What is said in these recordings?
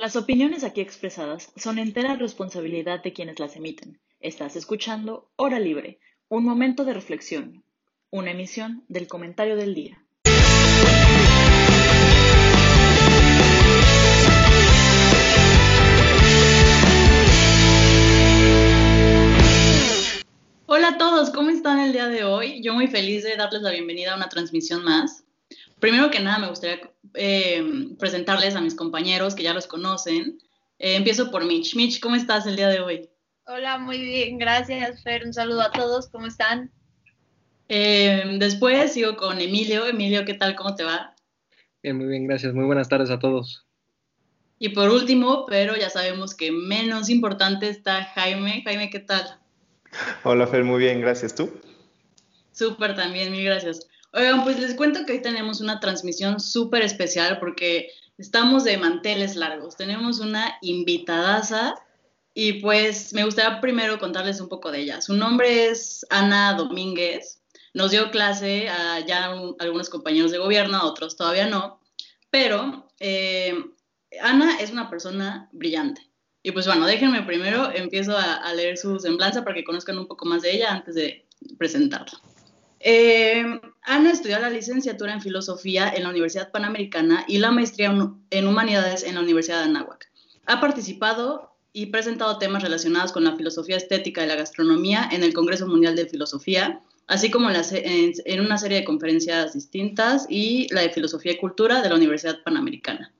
Las opiniones aquí expresadas son entera responsabilidad de quienes las emiten. Estás escuchando Hora Libre, un momento de reflexión, una emisión del comentario del día. Hola a todos, ¿cómo están el día de hoy? Yo muy feliz de darles la bienvenida a una transmisión más. Primero que nada, me gustaría eh, presentarles a mis compañeros que ya los conocen. Eh, empiezo por Mitch. Mitch, ¿cómo estás el día de hoy? Hola, muy bien, gracias, Fer. Un saludo a todos, ¿cómo están? Eh, después sigo con Emilio. Emilio, ¿qué tal? ¿Cómo te va? Bien, muy bien, gracias. Muy buenas tardes a todos. Y por último, pero ya sabemos que menos importante está Jaime. Jaime, ¿qué tal? Hola, Fer, muy bien, gracias. ¿Tú? Súper también, mil gracias. Oigan, pues les cuento que hoy tenemos una transmisión súper especial porque estamos de manteles largos. Tenemos una invitadaza y pues me gustaría primero contarles un poco de ella. Su nombre es Ana Domínguez. Nos dio clase a ya algunos compañeros de gobierno, a otros todavía no. Pero eh, Ana es una persona brillante. Y pues bueno, déjenme primero, empiezo a, a leer su semblanza para que conozcan un poco más de ella antes de presentarla. Eh, Ana estudió la licenciatura en filosofía en la Universidad Panamericana y la maestría en humanidades en la Universidad de Anáhuac. Ha participado y presentado temas relacionados con la filosofía estética de la gastronomía en el Congreso Mundial de Filosofía, así como en una serie de conferencias distintas y la de filosofía y cultura de la Universidad Panamericana.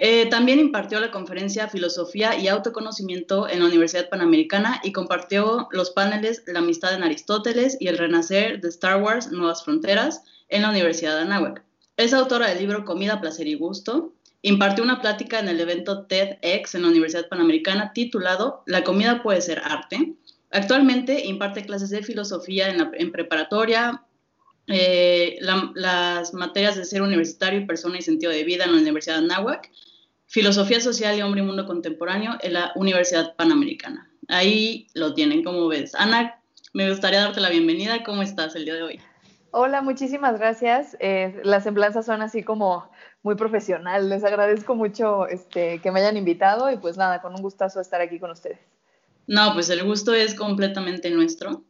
Eh, también impartió la conferencia Filosofía y Autoconocimiento en la Universidad Panamericana y compartió los paneles La amistad en Aristóteles y El renacer de Star Wars Nuevas Fronteras en la Universidad de Anáhuac. Es autora del libro Comida, Placer y Gusto. Impartió una plática en el evento TEDx en la Universidad Panamericana titulado La comida puede ser arte. Actualmente imparte clases de filosofía en, preparatoria, eh, las materias de ser universitario persona y sentido de vida en la Universidad de Anáhuac Filosofía Social y Hombre y Mundo Contemporáneo en la Universidad Panamericana. Ahí lo tienen, como ves. Ana, me gustaría darte la bienvenida. ¿Cómo estás el día de hoy? Hola, muchísimas gracias. Eh, las semblanzas son así como muy profesional. Les agradezco mucho este, que me hayan invitado y pues nada, con un gustazo estar aquí con ustedes. No, pues el gusto es completamente nuestro.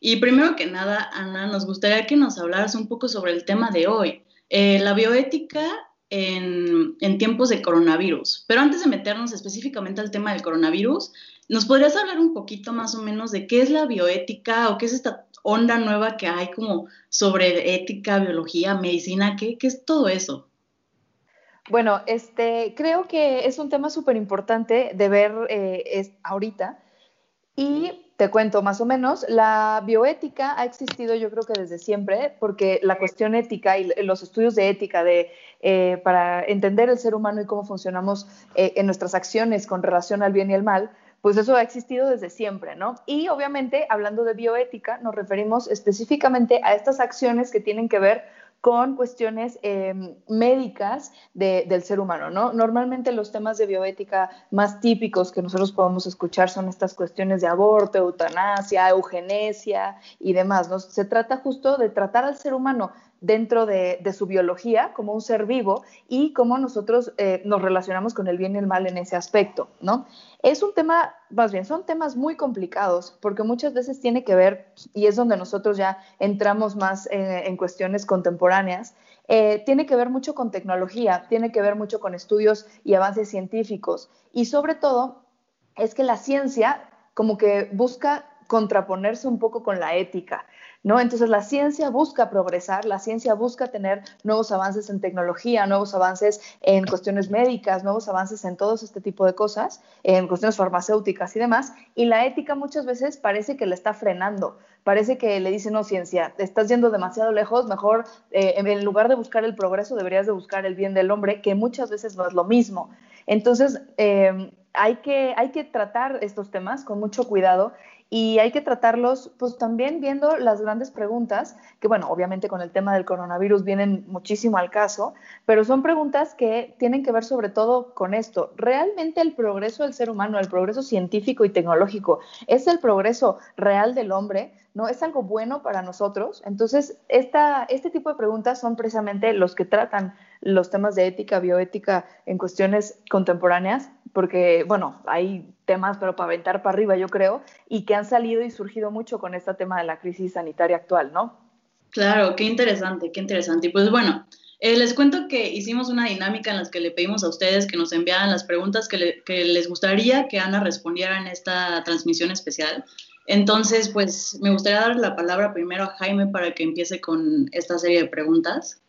Y primero que nada, Ana, nos gustaría que nos hablaras un poco sobre el tema de hoy. Eh, la bioética en, tiempos de coronavirus. Pero antes de meternos específicamente al tema del coronavirus, ¿nos podrías hablar un poquito más o menos de qué es la bioética o qué es esta onda nueva que hay como sobre ética, biología, medicina? ¿Qué, qué es todo eso? Bueno, este, creo que es un tema súper importante de ver eh, ahorita y te cuento más o menos, la bioética ha existido yo creo que desde siempre, porque la cuestión ética y los estudios de ética de, eh, para entender el ser humano y cómo funcionamos eh, en nuestras acciones con relación al bien y el mal, pues eso ha existido desde siempre, ¿no? Y obviamente, hablando de bioética, nos referimos específicamente a estas acciones que tienen que ver con cuestiones em, médicas del ser humano, ¿no? Normalmente los temas de bioética más típicos que nosotros podemos escuchar son estas cuestiones de aborto, eutanasia, eugenesia y demás, ¿no? Se trata justo de tratar al ser humano dentro de, su biología como un ser vivo y cómo nosotros eh, nos relacionamos con el bien y el mal en ese aspecto, ¿no? Es un tema, más bien, son temas muy complicados porque muchas veces tiene que ver, y es donde nosotros ya entramos más en cuestiones contemporáneas, eh, tiene que ver mucho con tecnología, tiene que ver mucho con estudios y avances científicos. Y sobre todo es que la ciencia como que busca contraponerse un poco con la ética. ¿No? Entonces la ciencia busca progresar, la ciencia busca tener nuevos avances en tecnología, nuevos avances en cuestiones médicas, nuevos avances en todo este tipo de cosas, en cuestiones farmacéuticas y demás, y la ética muchas veces parece que le está frenando, parece que le dice, no, ciencia, estás yendo demasiado lejos, mejor eh, en lugar de buscar el progreso deberías de buscar el bien del hombre, que muchas veces no es lo mismo. Entonces, eh, hay que, hay que tratar estos temas con mucho cuidado y hay que tratarlos pues también viendo las grandes preguntas, que bueno, obviamente con el tema del coronavirus vienen muchísimo al caso, pero son preguntas que tienen que ver sobre todo con esto. ¿Realmente el progreso del ser humano, el progreso científico y tecnológico, es el progreso real del hombre? ¿no? ¿Es algo bueno para nosotros? Entonces, esta, este tipo de preguntas son precisamente los que tratan los temas de ética, bioética en cuestiones contemporáneas, porque, bueno, hay temas, pero para aventar para arriba, yo creo, y que han salido y surgido mucho con este tema de la crisis sanitaria actual, ¿no? Claro, qué interesante, qué interesante. Y pues bueno, eh, les cuento que hicimos una dinámica en la que le pedimos a ustedes que nos enviaran las preguntas que, les gustaría que Ana respondiera en esta transmisión especial. Entonces, pues me gustaría dar la palabra primero a Jaime para que empiece con esta serie de preguntas.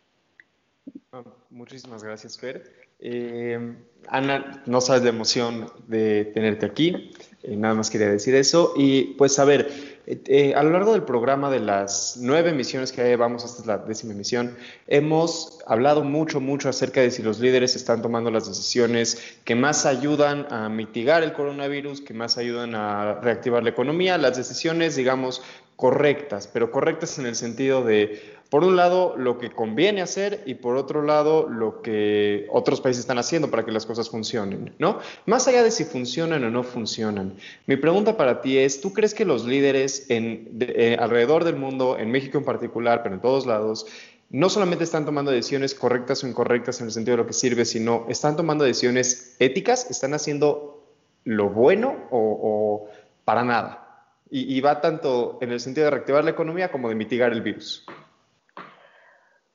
Ah, muchísimas gracias, Fer. Eh, Ana, no sabes la emoción de tenerte aquí. Eh, nada más quería decir eso. Y pues a ver, eh, eh, a lo largo del programa de las nueve misiones que llevamos, esta es la décima misión, hemos hablado mucho, mucho acerca de si los líderes están tomando las decisiones que más ayudan a mitigar el coronavirus, que más ayudan a reactivar la economía, las decisiones, digamos, correctas, pero correctas en el sentido de, por un lado, lo que conviene hacer y por otro lado, lo que otros países están haciendo para que las cosas funcionen, ¿no? Más allá de si funcionan o no funcionan. Mi pregunta para ti es, ¿tú crees que los líderes en, eh, alrededor del mundo, en México en particular, pero en todos lados, no solamente están tomando decisiones correctas o incorrectas en el sentido de lo que sirve, sino están tomando decisiones éticas, están haciendo lo bueno o para nada? Y, va tanto en el sentido de reactivar la economía como de mitigar el virus.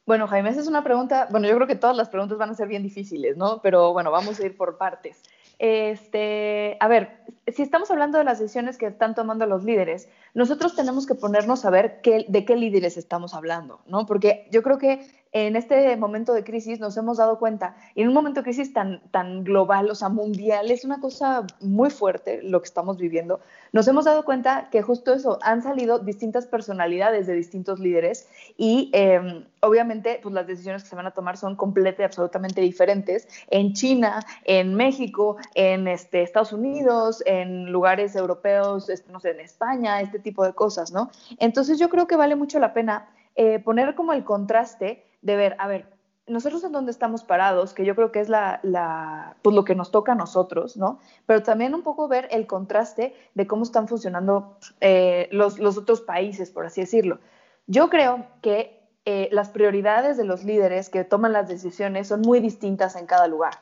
Bueno, Jaime, esa es una pregunta, bueno, yo creo que todas las preguntas van a ser bien difíciles, ¿no? Pero bueno, vamos a ir por partes. Este, a ver, si estamos hablando de las decisiones que están tomando los líderes, nosotros tenemos que ponernos a ver qué, de qué líderes estamos hablando, ¿no? Porque yo creo que en este momento de crisis nos hemos dado cuenta, y en un momento de crisis tan, tan global, o sea, mundial, es una cosa muy fuerte lo que estamos viviendo, nos hemos dado cuenta que justo eso, han salido distintas personalidades de distintos líderes y em, obviamente pues las decisiones que se van a tomar son completamente absolutamente diferentes en China, en México, en este, Estados Unidos, en lugares europeos, este, no sé, en España, este tipo de cosas, ¿no? Entonces yo creo que vale mucho la pena eh, poner como el contraste de ver, a ver, nosotros en dónde estamos parados, que yo creo que es la, pues lo que nos toca a nosotros, ¿no? Pero también un poco ver el contraste de cómo están funcionando eh, los, otros países, por así decirlo. Yo creo que eh, las prioridades de los líderes que toman las decisiones son muy distintas en cada lugar.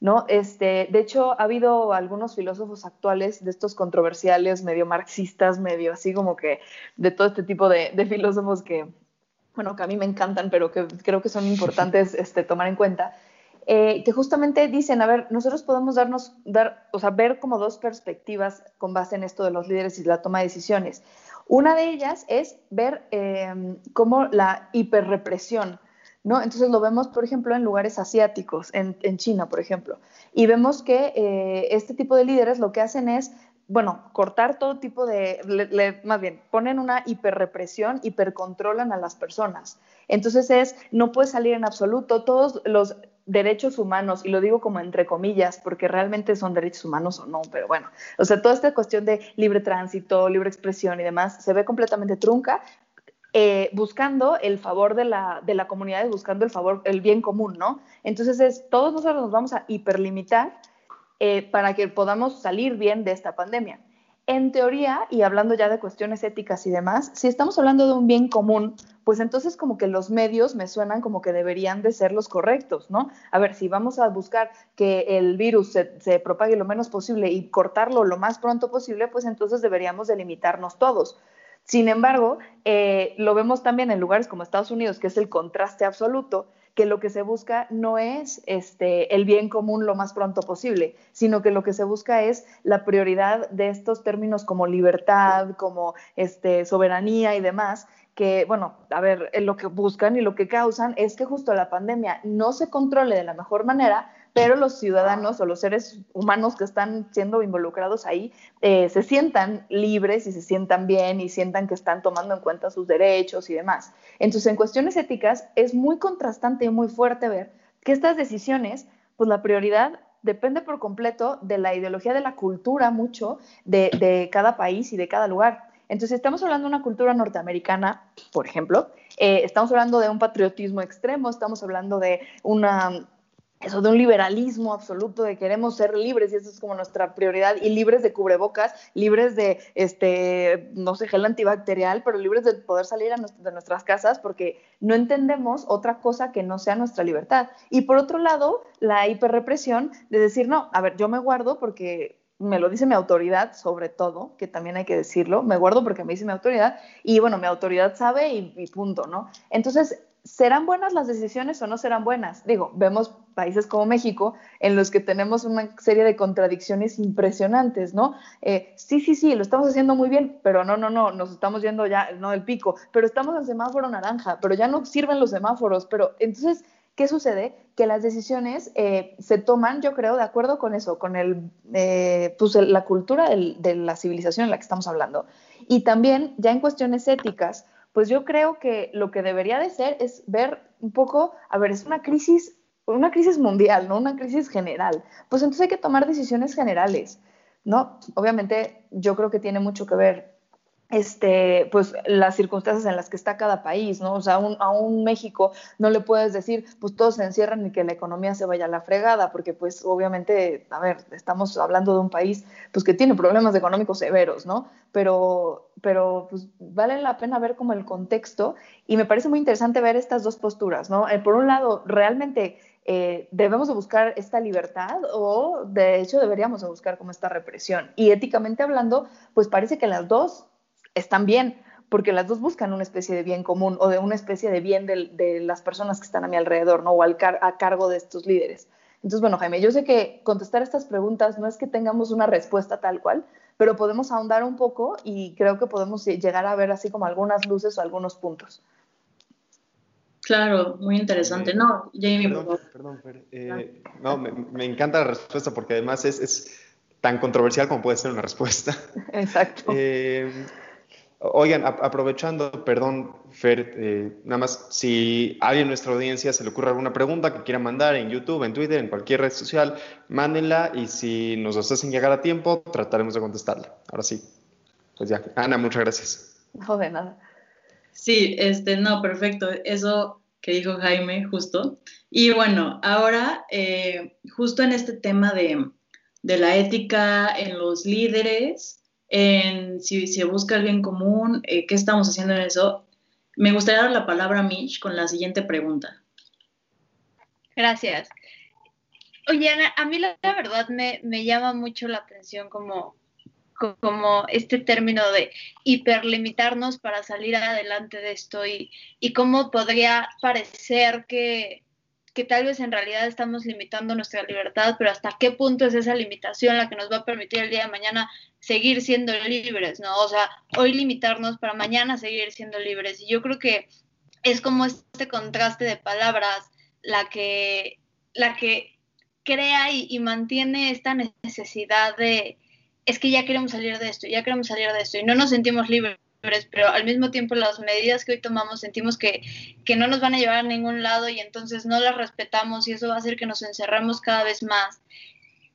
¿No? Este, de hecho, ha habido algunos filósofos actuales de estos controversiales, medio marxistas, medio así como que de todo este tipo de filósofos que, bueno, que a mí me encantan, pero que creo que son importantes este, tomar en cuenta, eh, que justamente dicen, a ver, nosotros podemos darnos, dar, o sea, ver como dos perspectivas con base en esto de los líderes y la toma de decisiones. Una de ellas es ver eh, cómo la hiperrepresión, ¿no? Entonces lo vemos, por ejemplo, en lugares asiáticos, en, China, por ejemplo, y vemos que eh, este tipo de líderes lo que hacen es bueno, cortar todo tipo de, más bien, ponen una hiperrepresión, hipercontrolan a las personas. Entonces es, no puede salir en absoluto todos los derechos humanos, y lo digo como entre comillas, porque realmente son derechos humanos o no, pero bueno, o sea, toda esta cuestión de libre tránsito, libre expresión y demás se ve completamente trunca, eh, buscando el favor de la, de la comunidad, buscando el favor, el bien común, ¿no? Entonces es, todos nosotros nos vamos a hiperlimitar eh, para que podamos salir bien de esta pandemia. En teoría, y hablando ya de cuestiones éticas y demás, si estamos hablando de un bien común, pues entonces como que los medios me suenan como que deberían de ser los correctos, ¿no? A ver, si vamos a buscar que el virus se, propague lo menos posible y cortarlo lo más pronto posible, pues entonces deberíamos delimitarnos todos. Sin embargo, eh, lo vemos también en lugares como Estados Unidos, que es el contraste absoluto, que lo que se busca no es este, el bien común lo más pronto posible, sino que lo que se busca es la prioridad de estos términos como libertad, como este, soberanía y demás, que, bueno, a ver, lo que buscan y lo que causan es que justo la pandemia no se controle de la mejor manera, pero los ciudadanos o los seres humanos que están siendo involucrados ahí eh, se sientan libres y se sientan bien y sientan que están tomando en cuenta sus derechos y demás. Entonces, en cuestiones éticas es muy contrastante y muy fuerte ver que estas decisiones, pues la prioridad depende por completo de la ideología de la cultura mucho de, cada país y de cada lugar. Entonces, estamos hablando de una cultura norteamericana, por ejemplo, eh, estamos hablando de un patriotismo extremo, estamos hablando de una eso de un liberalismo absoluto, de queremos ser libres y eso es como nuestra prioridad, y libres de cubrebocas, libres de, este, no sé, gel antibacterial, pero libres de poder salir de nuestras casas porque no entendemos otra cosa que no sea nuestra libertad. Y por otro lado, la hiperrepresión de decir, no, a ver, yo me guardo porque me lo dice mi autoridad, sobre todo, que también hay que decirlo, me guardo porque me dice mi autoridad, y bueno, mi autoridad sabe y punto, ¿no? Entonces, ¿serán buenas las decisiones o no serán buenas? Digo, vemos países como México en los que tenemos una serie de contradicciones impresionantes, ¿no? Eh, sí, sí, sí, lo estamos haciendo muy bien, pero no, no, no, nos estamos yendo ya, no del pico, pero estamos en semáforo naranja, pero ya no sirven los semáforos, pero entonces, ¿qué sucede? Que las decisiones eh, se toman, yo creo, de acuerdo con eso, con el, eh, pues la cultura de la civilización en la que estamos hablando. Y también, ya en cuestiones éticas, pues yo creo que lo que debería de ser es ver un poco, a ver, es una crisis, una crisis mundial, no una crisis general. Pues entonces hay que tomar decisiones generales, ¿no? Obviamente yo creo que tiene mucho que ver este, pues las circunstancias en las que está cada país, ¿no? O sea, a un México no le puedes decir, pues todos se encierran y que la economía se vaya a la fregada, porque pues obviamente, a ver, estamos hablando de un país pues que tiene problemas económicos severos, ¿no? Pero, pero pues vale la pena ver como el contexto y me parece muy interesante ver estas dos posturas, ¿no? Eh, por un lado, realmente eh, debemos de buscar esta libertad o de hecho deberíamos de buscar como esta represión. Y éticamente hablando, pues parece que las dos están bien, porque las dos buscan una especie de bien común o de una especie de bien de, las personas que están a mi alrededor, ¿no? O al a cargo de estos líderes. Entonces, bueno, Jaime, yo sé que contestar estas preguntas no es que tengamos una respuesta tal cual, pero podemos ahondar un poco y creo que podemos llegar a ver así como algunas luces o algunos puntos. Claro, muy interesante. No, Jamie. Perdón, perdón. Eh, no, me, encanta la respuesta porque además es, es, tan controversial como puede ser una respuesta. Exacto. Eh, Oigan, aprovechando, perdón, Fer, eh, nada más, si alguien en nuestra audiencia se le ocurre alguna pregunta que quiera mandar en YouTube, en Twitter, en cualquier red social, mándenla y si nos hacen llegar a tiempo, trataremos de contestarla. Ahora sí. Pues ya, Ana, muchas gracias. No, de nada. Sí, este, no, perfecto. Eso que dijo Jaime, justo. Y bueno, ahora, eh, justo en este tema de, de la ética en los líderes, si se busca el bien común, eh, qué estamos haciendo en eso. Me gustaría dar la palabra a Mish con la siguiente pregunta. Gracias. Oye, Ana, a mí la, verdad me, llama mucho la atención como, este término de hiperlimitarnos para salir adelante de esto y, y cómo podría parecer que tal vez en realidad estamos limitando nuestra libertad, pero hasta qué punto es esa limitación la que nos va a permitir el día de mañana seguir siendo libres, ¿no? O sea, hoy limitarnos para mañana seguir siendo libres. Y yo creo que es como este contraste de palabras la que, la que crea y, mantiene esta necesidad de, es que ya queremos salir de esto, ya queremos salir de esto y no nos sentimos libres pero al mismo tiempo las medidas que hoy tomamos sentimos que, que, no nos van a llevar a ningún lado y entonces no las respetamos y eso va a hacer que nos encerremos cada vez más.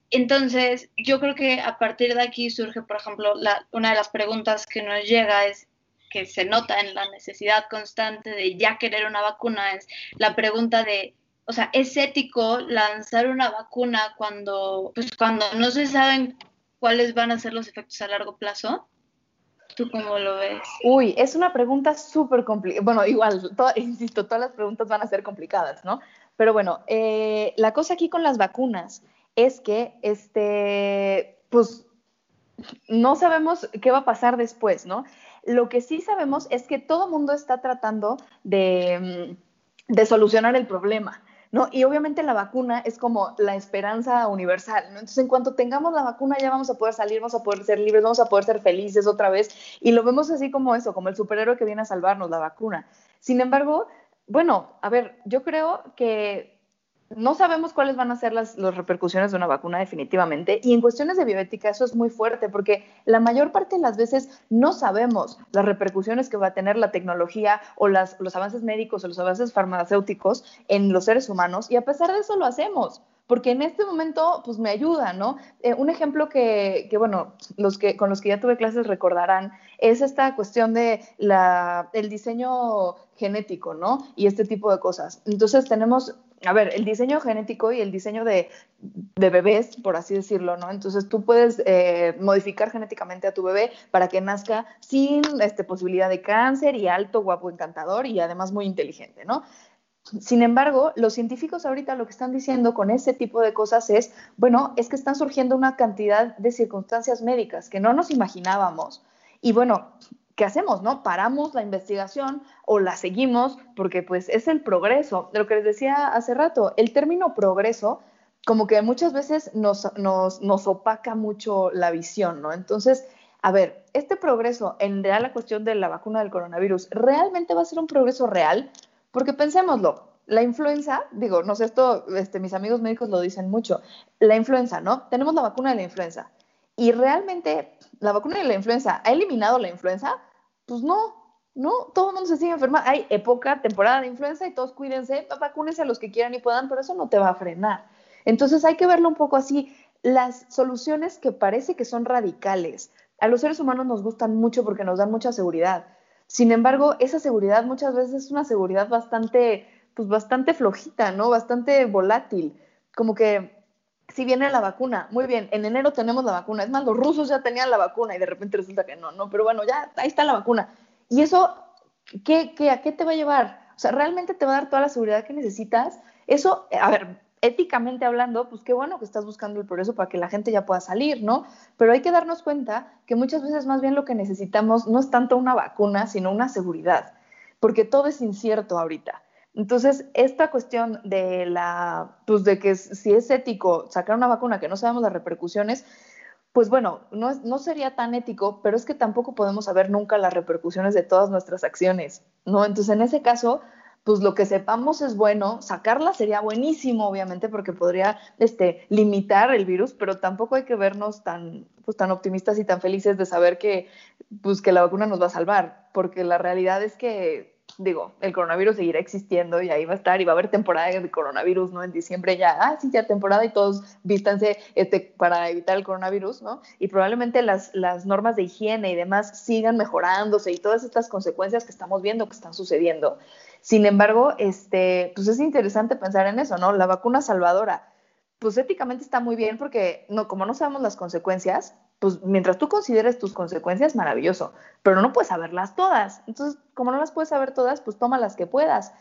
Entonces, yo creo que a partir de aquí surge, por ejemplo, la, una de las preguntas que nos llega es que se nota en la necesidad constante de ya querer una vacuna, es la pregunta de, o sea, ¿es ético lanzar una vacuna cuando, pues, cuando no se saben cuáles van a ser los efectos a largo plazo? ¿Tú cómo lo ves? Uy, es una pregunta súper complicada. Bueno, igual, insisto, todas las preguntas van a ser complicadas, ¿no? Pero bueno, eh, la cosa aquí con las vacunas es que, este, pues, no sabemos qué va a pasar después, ¿no? Lo que sí sabemos es que todo mundo está tratando de, mm, de solucionar el problema. ¿no? Y obviamente la vacuna es como la esperanza universal, ¿no? Entonces, en cuanto tengamos la vacuna, ya vamos a poder salir, vamos a poder ser libres, vamos a poder ser felices otra vez. Y lo vemos así como eso, como el superhéroe que viene a salvarnos, la vacuna. Sin embargo, bueno, a ver, yo creo que no sabemos cuáles van a ser las, repercusiones de una vacuna definitivamente. Y en cuestiones de bioética eso es muy fuerte porque la mayor parte de las veces no sabemos las repercusiones que va a tener la tecnología o las, los avances médicos o los avances farmacéuticos en los seres humanos y a pesar de eso lo hacemos porque en este momento pues me ayuda, ¿no? Eh, un ejemplo que, que, bueno, los que, con los que ya tuve clases recordarán es esta cuestión de la, el diseño genético, ¿no? Y este tipo de cosas. Entonces tenemos a ver, el diseño genético y el diseño de, bebés, por así decirlo, ¿no? Entonces tú puedes eh, modificar genéticamente a tu bebé para que nazca sin este, posibilidad de cáncer y alto, guapo, encantador y además muy inteligente, ¿no? Sin embargo, los científicos ahorita lo que están diciendo con ese tipo de cosas es, bueno, es que están surgiendo una cantidad de circunstancias médicas que no nos imaginábamos. Y bueno, ¿qué hacemos? ¿No? Paramos la investigación o la seguimos porque pues es el progreso. Lo que les decía hace rato, el término progreso como que muchas veces nos, nos, opaca mucho la visión, ¿no? Entonces, a ver, este progreso en la cuestión de la vacuna del coronavirus, ¿realmente va a ser un progreso real? Porque pensémoslo, la influenza, digo, no sé, esto este, mis amigos médicos lo dicen mucho, la influenza, ¿no? Tenemos la vacuna de la influenza. ¿Y realmente la vacuna de la influenza ha eliminado la influenza? Pues no, no, todo el mundo se sigue enfermando. Hay época, temporada de influenza y todos cuídense, vacúnense a los que quieran y puedan, pero eso no te va a frenar. Entonces hay que verlo un poco así. Las soluciones que parece que son radicales, a los seres humanos nos gustan mucho porque nos dan mucha seguridad. Sin embargo, esa seguridad muchas veces es una seguridad bastante, pues bastante flojita, ¿no? Bastante volátil. Como que si viene la vacuna, muy bien, en enero tenemos la vacuna. Es más, los rusos ya tenían la vacuna y de repente resulta que no, no, pero bueno, ya ahí está la vacuna. Y eso, ¿qué, qué, a qué te va a llevar? O sea, ¿realmente te va a dar toda la seguridad que necesitas? Eso, a ver, éticamente hablando, pues qué bueno que estás buscando el progreso para que la gente ya pueda salir, ¿no? Pero hay que darnos cuenta que muchas veces más bien lo que necesitamos no es tanto una vacuna, sino una seguridad, porque todo es incierto ahorita. Entonces, esta cuestión de la, pues de que si es ético sacar una vacuna que no sabemos las repercusiones, pues bueno, no, no sería tan ético, pero es que tampoco podemos saber nunca las repercusiones de todas nuestras acciones, ¿no? Entonces, en ese caso, pues lo que sepamos es bueno, sacarla sería buenísimo, obviamente, porque podría este, limitar el virus, pero tampoco hay que vernos tan, pues, tan optimistas y tan felices de saber que, pues, que la vacuna nos va a salvar, porque la realidad es que, digo, el coronavirus seguirá existiendo y ahí va a estar y va a haber temporada de coronavirus, ¿no? En diciembre ya, ah, sí, ya temporada y todos vístanse este, para evitar el coronavirus, ¿no? Y probablemente las, las normas de higiene y demás sigan mejorándose y todas estas consecuencias que estamos viendo que están sucediendo. Sin embargo, este, pues es interesante pensar en eso, ¿no? La vacuna salvadora, pues éticamente está muy bien porque no, como no sabemos las consecuencias, pues mientras tú consideres tus consecuencias, maravilloso, pero no puedes saberlas todas. Entonces, como no las puedes saber todas, pues toma las que puedas.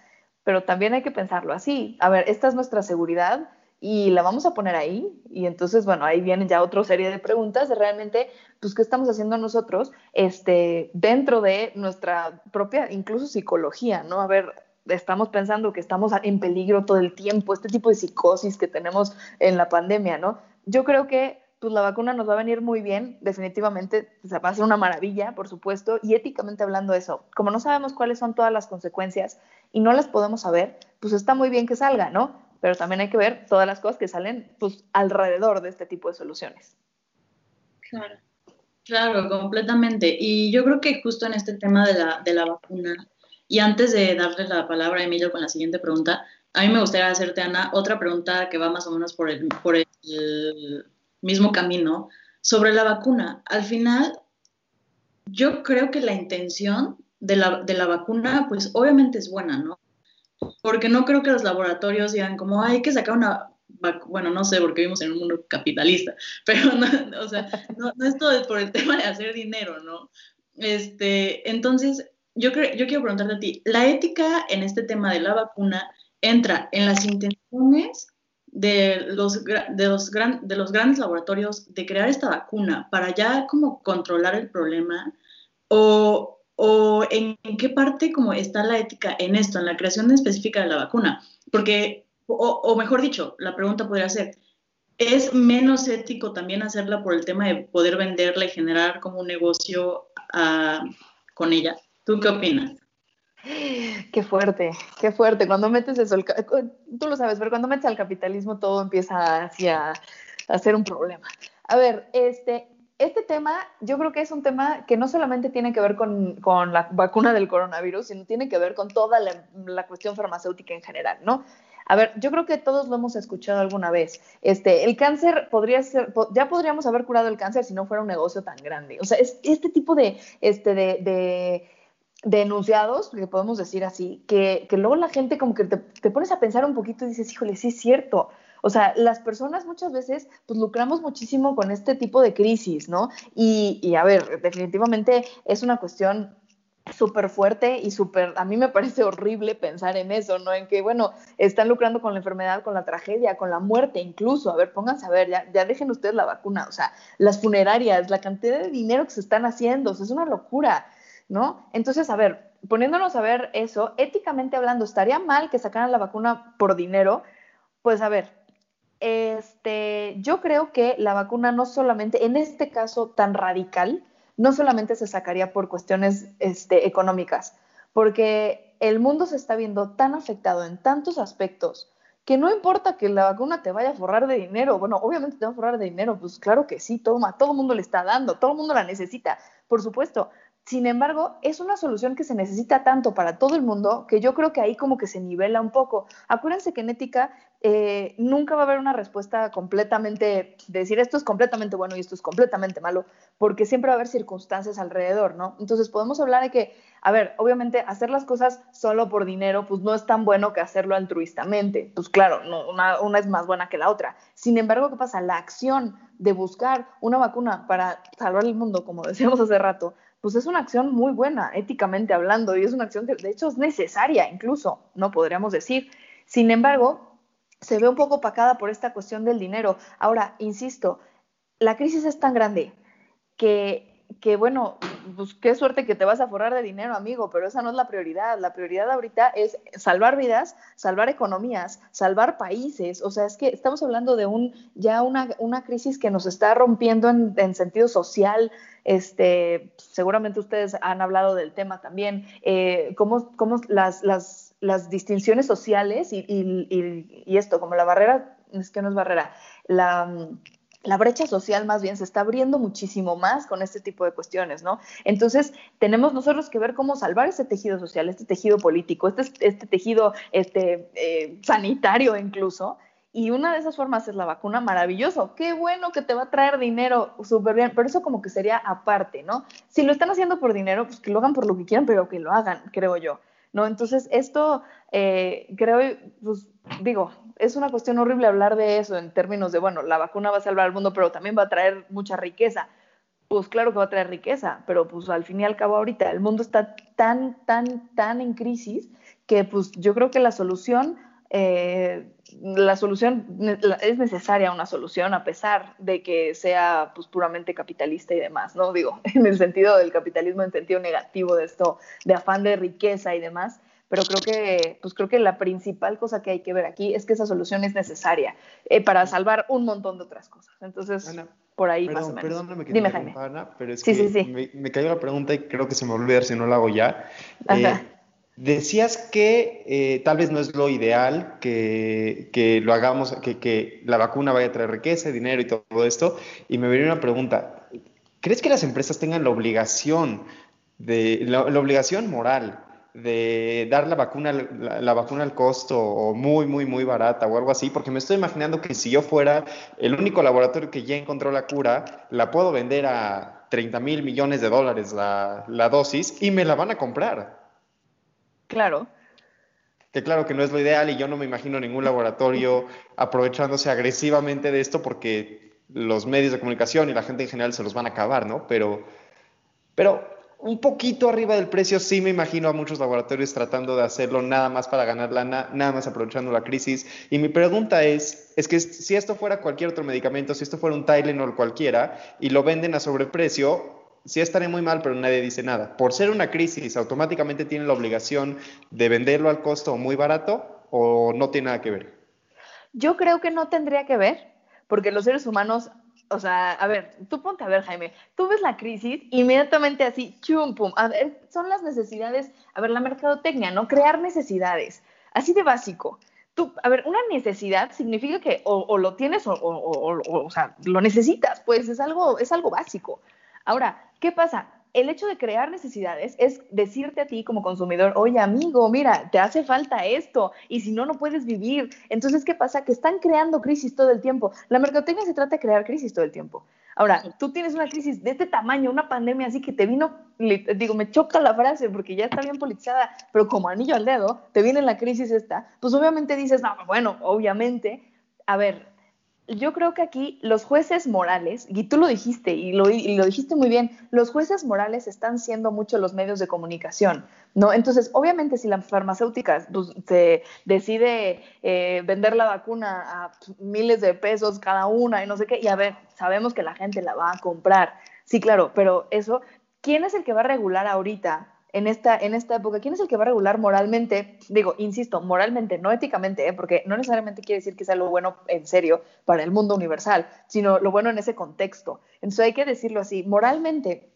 Pero también hay que pensarlo así. A ver, esta es nuestra seguridad y la vamos a poner ahí. Y entonces, bueno, ahí viene ya otra serie de preguntas de realmente, pues, ¿qué estamos haciendo nosotros este, dentro de nuestra propia, incluso psicología, ¿no? A ver, estamos pensando que estamos en peligro todo el tiempo, este tipo de psicosis que tenemos en la pandemia, ¿no? Yo creo que pues la vacuna nos va a venir muy bien, definitivamente, o va a ser una maravilla, por supuesto, y éticamente hablando eso, como no sabemos cuáles son todas las consecuencias y no las podemos saber, pues está muy bien que salga, ¿no? pero también hay que ver todas las cosas que salen pues, alrededor de este tipo de soluciones. Claro. Claro, completamente. Y yo creo que justo en este tema de la, de la vacuna, y antes de darle la palabra a Emilio con la siguiente pregunta, a mí me gustaría hacerte, Ana, otra pregunta que va más o menos por el, por el mismo camino sobre la vacuna. Al final, yo creo que la intención de la, de la vacuna, pues obviamente es buena, ¿no? porque no creo que los laboratorios digan como hay que sacar una bueno, no sé, porque vivimos en un mundo capitalista, pero no, o sea, no, es todo por el tema de hacer dinero, ¿no? Este, entonces, yo, creo, yo quiero preguntarte a ti, ¿la ética en este tema de la vacuna entra en las intenciones de los, de los, gran, de los grandes laboratorios de crear esta vacuna para ya como controlar el problema? ¿O, o en, qué parte como está la ética en esto, en la creación específica de la vacuna. Porque, o, mejor dicho, la pregunta podría ser, ¿es menos ético también hacerla por el tema de poder venderla y generar como un negocio uh, con ella? ¿Tú qué opinas? Qué fuerte, qué fuerte. Cuando metes eso, tú lo sabes, pero cuando metes al capitalismo todo empieza hacia a ser un problema. A ver, este, este tema yo creo que es un tema que no solamente tiene que ver con, la vacuna del coronavirus, sino tiene que ver con toda la, cuestión farmacéutica en general, ¿no? A ver, yo creo que todos lo hemos escuchado alguna vez. Este, el cáncer podría ser, ya podríamos haber curado el cáncer si no fuera un negocio tan grande. O sea, es este tipo de, este, de denunciados, que podemos decir así, que, que luego la gente como que te, te, pones a pensar un poquito y dices, híjole, sí es cierto. O sea, las personas muchas veces pues lucramos muchísimo con este tipo de crisis, ¿no? Y, y a ver, definitivamente es una cuestión súper fuerte y súper, a mí me parece horrible pensar en eso, ¿no? En que, bueno, están lucrando con la enfermedad, con la tragedia, con la muerte incluso. A ver, pónganse a ver, ya, ya dejen ustedes la vacuna, o sea, las funerarias, la cantidad de dinero que se están haciendo, o es una locura, ¿no? Entonces, a ver, poniéndonos a ver eso, éticamente hablando, ¿estaría mal que sacaran la vacuna por dinero? Pues a ver, este, yo creo que la vacuna no solamente, en este caso tan radical, no solamente se sacaría por cuestiones este, económicas, porque el mundo se está viendo tan afectado en tantos aspectos que no importa que la vacuna te vaya a forrar de dinero, bueno, obviamente te va a forrar de dinero, pues claro que sí, toma, todo el mundo le está dando, todo el mundo la necesita, por supuesto. Sin embargo, es una solución que se necesita tanto para todo el mundo que yo creo que ahí como que se nivela un poco. Acuérdense que en ética eh, nunca va a haber una respuesta completamente, de decir esto es completamente bueno y esto es completamente malo, porque siempre va a haber circunstancias alrededor, ¿no? Entonces podemos hablar de que, a ver, obviamente hacer las cosas solo por dinero, pues no es tan bueno que hacerlo altruistamente. Pues claro, no, una es más buena que la otra. Sin embargo, ¿qué pasa? La acción de buscar una vacuna para salvar el mundo, como decíamos hace rato, pues es una acción muy buena, éticamente hablando, y es una acción que de hecho es necesaria incluso, no podríamos decir. Sin embargo, se ve un poco opacada por esta cuestión del dinero. Ahora, insisto, la crisis es tan grande que, que, bueno, pues qué suerte que te vas a forrar de dinero, amigo, pero esa no es la prioridad. La prioridad ahorita es salvar vidas, salvar economías, salvar países. O sea, es que estamos hablando de un, ya una, una crisis que nos está rompiendo en, en sentido social. Este, seguramente ustedes han hablado del tema también, eh, cómo, cómo las, las las distinciones sociales y, y, y, esto, como la barrera, es que no es barrera, la, la, brecha social más bien se está abriendo muchísimo más con este tipo de cuestiones, ¿no? Entonces, tenemos nosotros que ver cómo salvar ese tejido social, este tejido político, este, este tejido este, eh, sanitario incluso. Y una de esas formas es la vacuna, maravilloso. Qué bueno que te va a traer dinero, súper bien, pero eso como que sería aparte, ¿no? Si lo están haciendo por dinero, pues que lo hagan por lo que quieran, pero que lo hagan, creo yo. ¿no? Entonces, esto eh, creo, pues digo, es una cuestión horrible hablar de eso en términos de, bueno, la vacuna va a salvar al mundo, pero también va a traer mucha riqueza. Pues claro que va a traer riqueza, pero pues al fin y al cabo ahorita el mundo está tan, tan, tan en crisis que pues yo creo que la solución eh, la solución es necesaria una solución a pesar de que sea pues puramente capitalista y demás, ¿no? Digo, en el sentido del capitalismo en sentido negativo de esto, de afán de riqueza y demás, pero creo que pues creo que la principal cosa que hay que ver aquí es que esa solución es necesaria eh, para salvar un montón de otras cosas. Entonces, por ahí más o menos. Perdóname que Dime, Jaime. pero es que Me, cayó la pregunta y creo que se me va a olvidar si no la hago ya. Ajá. Eh, Decías que eh, tal vez no es lo ideal que, que lo hagamos, que, que, la vacuna vaya a traer riqueza, dinero y todo esto. Y me viene una pregunta. ¿Crees que las empresas tengan la obligación, de, la, obligación moral de dar la vacuna, la, la, vacuna al costo o muy, muy, muy barata o algo así? Porque me estoy imaginando que si yo fuera el único laboratorio que ya encontró la cura, la puedo vender a 30 mil millones de dólares la, la dosis y me la van a comprar. Claro. Que claro que no es lo ideal y yo no me imagino ningún laboratorio aprovechándose agresivamente de esto porque los medios de comunicación y la gente en general se los van a acabar, ¿no? Pero, pero un poquito arriba del precio sí me imagino a muchos laboratorios tratando de hacerlo nada más para ganar lana, nada más aprovechando la crisis. Y mi pregunta es, es que si esto fuera cualquier otro medicamento, si esto fuera un Tylenol cualquiera y lo venden a sobreprecio, sí estaré muy mal, pero nadie dice nada. Por ser una crisis, automáticamente tiene la obligación de venderlo al costo muy barato o no tiene nada que ver. Yo creo que no tendría que ver, porque los seres humanos, o sea, a ver, tú ponte a ver, Jaime, tú ves la crisis, inmediatamente así, chum, pum, a ver, son las necesidades, a ver, la mercadotecnia, ¿no? Crear necesidades, así de básico. Tú, a ver, una necesidad significa que o, lo tienes o, o, o, sea, lo necesitas, pues es algo, es algo básico. Ahora, ¿qué pasa? El hecho de crear necesidades es decirte a ti como consumidor, oye amigo, mira, te hace falta esto y si no, no puedes vivir. Entonces, ¿qué pasa? Que están creando crisis todo el tiempo. La mercadotecnia se trata de crear crisis todo el tiempo. Ahora, tú tienes una crisis de este tamaño, una pandemia así que te vino, digo, me choca la frase porque ya está bien politizada, pero como anillo al dedo, te viene la crisis esta, pues obviamente dices, no, bueno, obviamente, a ver, yo creo que aquí los jueces morales, y tú lo dijiste, y lo, dijiste muy bien, los jueces morales están siendo mucho los medios de comunicación, ¿no? Entonces, obviamente, si la farmacéutica pues, se decide eh, vender la vacuna a miles de pesos cada una y no sé qué, y a ver, sabemos que la gente la va a comprar. Sí, claro, pero eso, ¿quién es el que va a regular ahorita en esta, en esta época, ¿quién es el que va a regular moralmente? Digo, insisto, moralmente, no éticamente, ¿eh? porque no necesariamente quiere decir que sea lo bueno en serio para el mundo universal, sino lo bueno en ese contexto. Entonces hay que decirlo así, moralmente,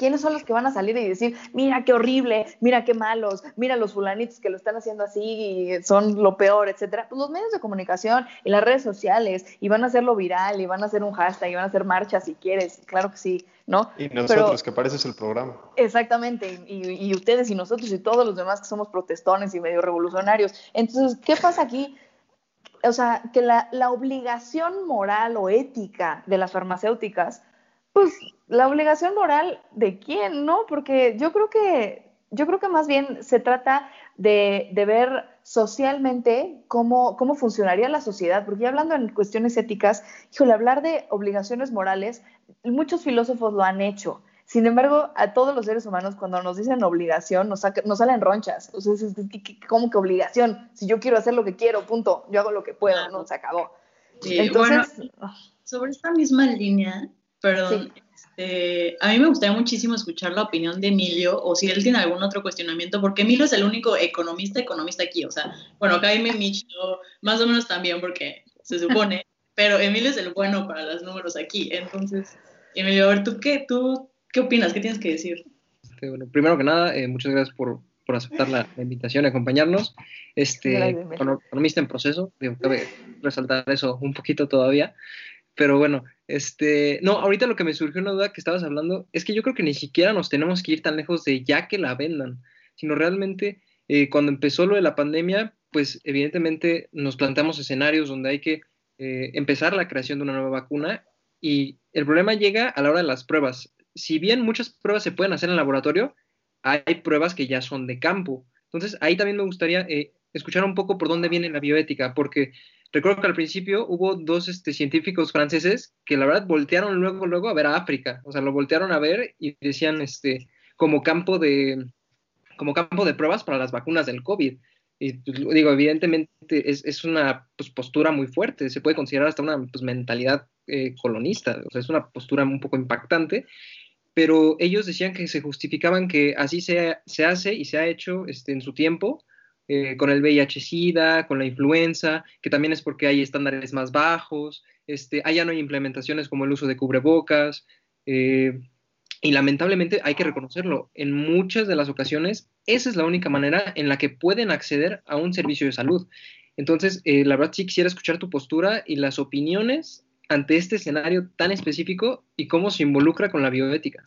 ¿Quiénes son los que van a salir y decir, mira qué horrible, mira qué malos, mira los fulanitos que lo están haciendo así y son lo peor, etcétera? Pues los medios de comunicación y las redes sociales y van a hacerlo viral y van a hacer un hashtag y van a hacer marchas si quieres, claro que sí, ¿no? Y nosotros, que pareces el programa. Exactamente, y, ustedes y nosotros y todos los demás que somos protestones y medio revolucionarios. Entonces, ¿qué pasa aquí? O sea, que la, la obligación moral o ética de las farmacéuticas pues la obligación moral de quién, ¿no? Porque yo creo que, yo creo que más bien se trata de, ver socialmente cómo, cómo funcionaría la sociedad, porque ya hablando en cuestiones éticas, híjole, hablar de obligaciones morales, muchos filósofos lo han hecho. Sin embargo, a todos los seres humanos, cuando nos dicen obligación, nos, nos salen ronchas. O sea, ¿cómo que obligación? Si yo quiero hacer lo que quiero, punto, yo hago lo que puedo, no, se acabó. Entonces, sobre esta misma línea, Perdón, este, a mí me gustaría muchísimo escuchar la opinión de Emilio o si él tiene algún otro cuestionamiento, porque Emilio es el único economista economista aquí, o sea, bueno, acá me Micho más o menos también porque se supone, pero Emilio es el bueno para los números aquí, entonces, Emilio, a ver, ¿tú qué, tú, qué opinas? ¿Qué tienes que decir? Este, bueno, primero que nada, eh, muchas gracias por, por aceptar la, invitación y acompañarnos. Este, economista en proceso, cabe resaltar eso un poquito todavía. Pero bueno, este, no, ahorita lo que me surgió una duda que estabas hablando es que yo creo que ni siquiera nos tenemos que ir tan lejos de ya que la vendan, sino realmente eh, cuando empezó lo de la pandemia, pues evidentemente nos planteamos escenarios donde hay que eh, empezar la creación de una nueva vacuna y el problema llega a la hora de las pruebas. Si bien muchas pruebas se pueden hacer en laboratorio, hay pruebas que ya son de campo. Entonces ahí también me gustaría eh, escuchar un poco por dónde viene la bioética, porque Recuerdo que al principio hubo dos este, científicos franceses que la verdad voltearon luego, luego a ver a África, o sea, lo voltearon a ver y decían este, como, campo de, como campo de pruebas para las vacunas del COVID. Y pues, digo, evidentemente es, es una pues, postura muy fuerte, se puede considerar hasta una pues, mentalidad eh, colonista, o sea, es una postura un poco impactante, pero ellos decían que se justificaban que así se, se hace y se ha hecho este, en su tiempo eh, con el VIH-Sida, con la influenza, que también es porque hay estándares más bajos, este, allá no hay implementaciones como el uso de cubrebocas, eh, y lamentablemente hay que reconocerlo, en muchas de las ocasiones esa es la única manera en la que pueden acceder a un servicio de salud. Entonces, eh, la verdad sí quisiera escuchar tu postura y las opiniones ante este escenario tan específico y cómo se involucra con la bioética.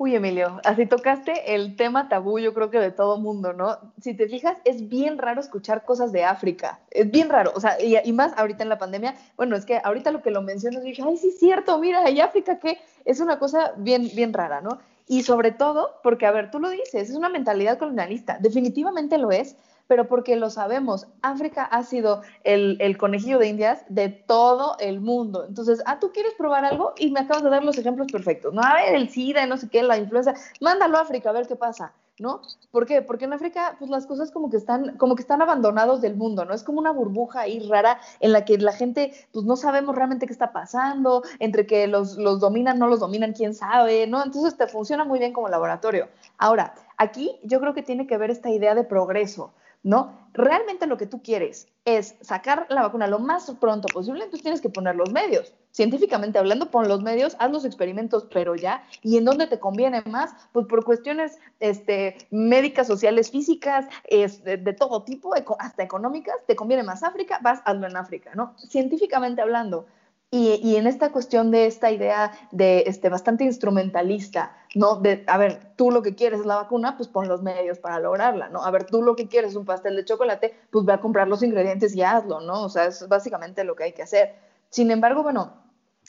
Uy, Emilio, así tocaste el tema tabú, yo creo que de todo mundo, ¿no? Si te fijas, es bien raro escuchar cosas de África, es bien raro, o sea, y, más ahorita en la pandemia, bueno, es que ahorita lo que lo mencionas, dije, ay, sí, es cierto, mira, y África, que es una cosa bien, bien rara, ¿no? Y sobre todo, porque, a ver, tú lo dices, es una mentalidad colonialista, definitivamente lo es, pero porque lo sabemos, África ha sido el, conejillo de indias de todo el mundo. Entonces, ah, tú quieres probar algo y me acabas de dar los ejemplos perfectos. No, a ver, el SIDA, no sé qué, la influenza, mándalo a África a ver qué pasa. ¿no? ¿Por qué? Porque en África, pues las cosas como que están, como que están abandonados del mundo, ¿no? Es como una burbuja ahí rara en la que la gente, pues no sabemos realmente qué está pasando, entre que los, los dominan, no los dominan, quién sabe, ¿no? Entonces te funciona muy bien como laboratorio. Ahora, aquí yo creo que tiene que ver esta idea de progreso. ¿No? Realmente lo que tú quieres es sacar la vacuna lo más pronto posible, entonces tienes que poner los medios. Científicamente hablando, pon los medios, haz los experimentos, pero ya. ¿Y en dónde te conviene más? Pues por cuestiones este, médicas, sociales, físicas, de, todo tipo, hasta económicas, te conviene más África, vas, hazlo en África, ¿no? Científicamente hablando. Y, en esta cuestión de esta idea de este, bastante instrumentalista, ¿no? De, a ver, tú lo que quieres es la vacuna, pues pon los medios para lograrla, ¿no? A ver, tú lo que quieres es un pastel de chocolate, pues ve a comprar los ingredientes y hazlo, ¿no? O sea, es básicamente lo que hay que hacer. Sin embargo, bueno,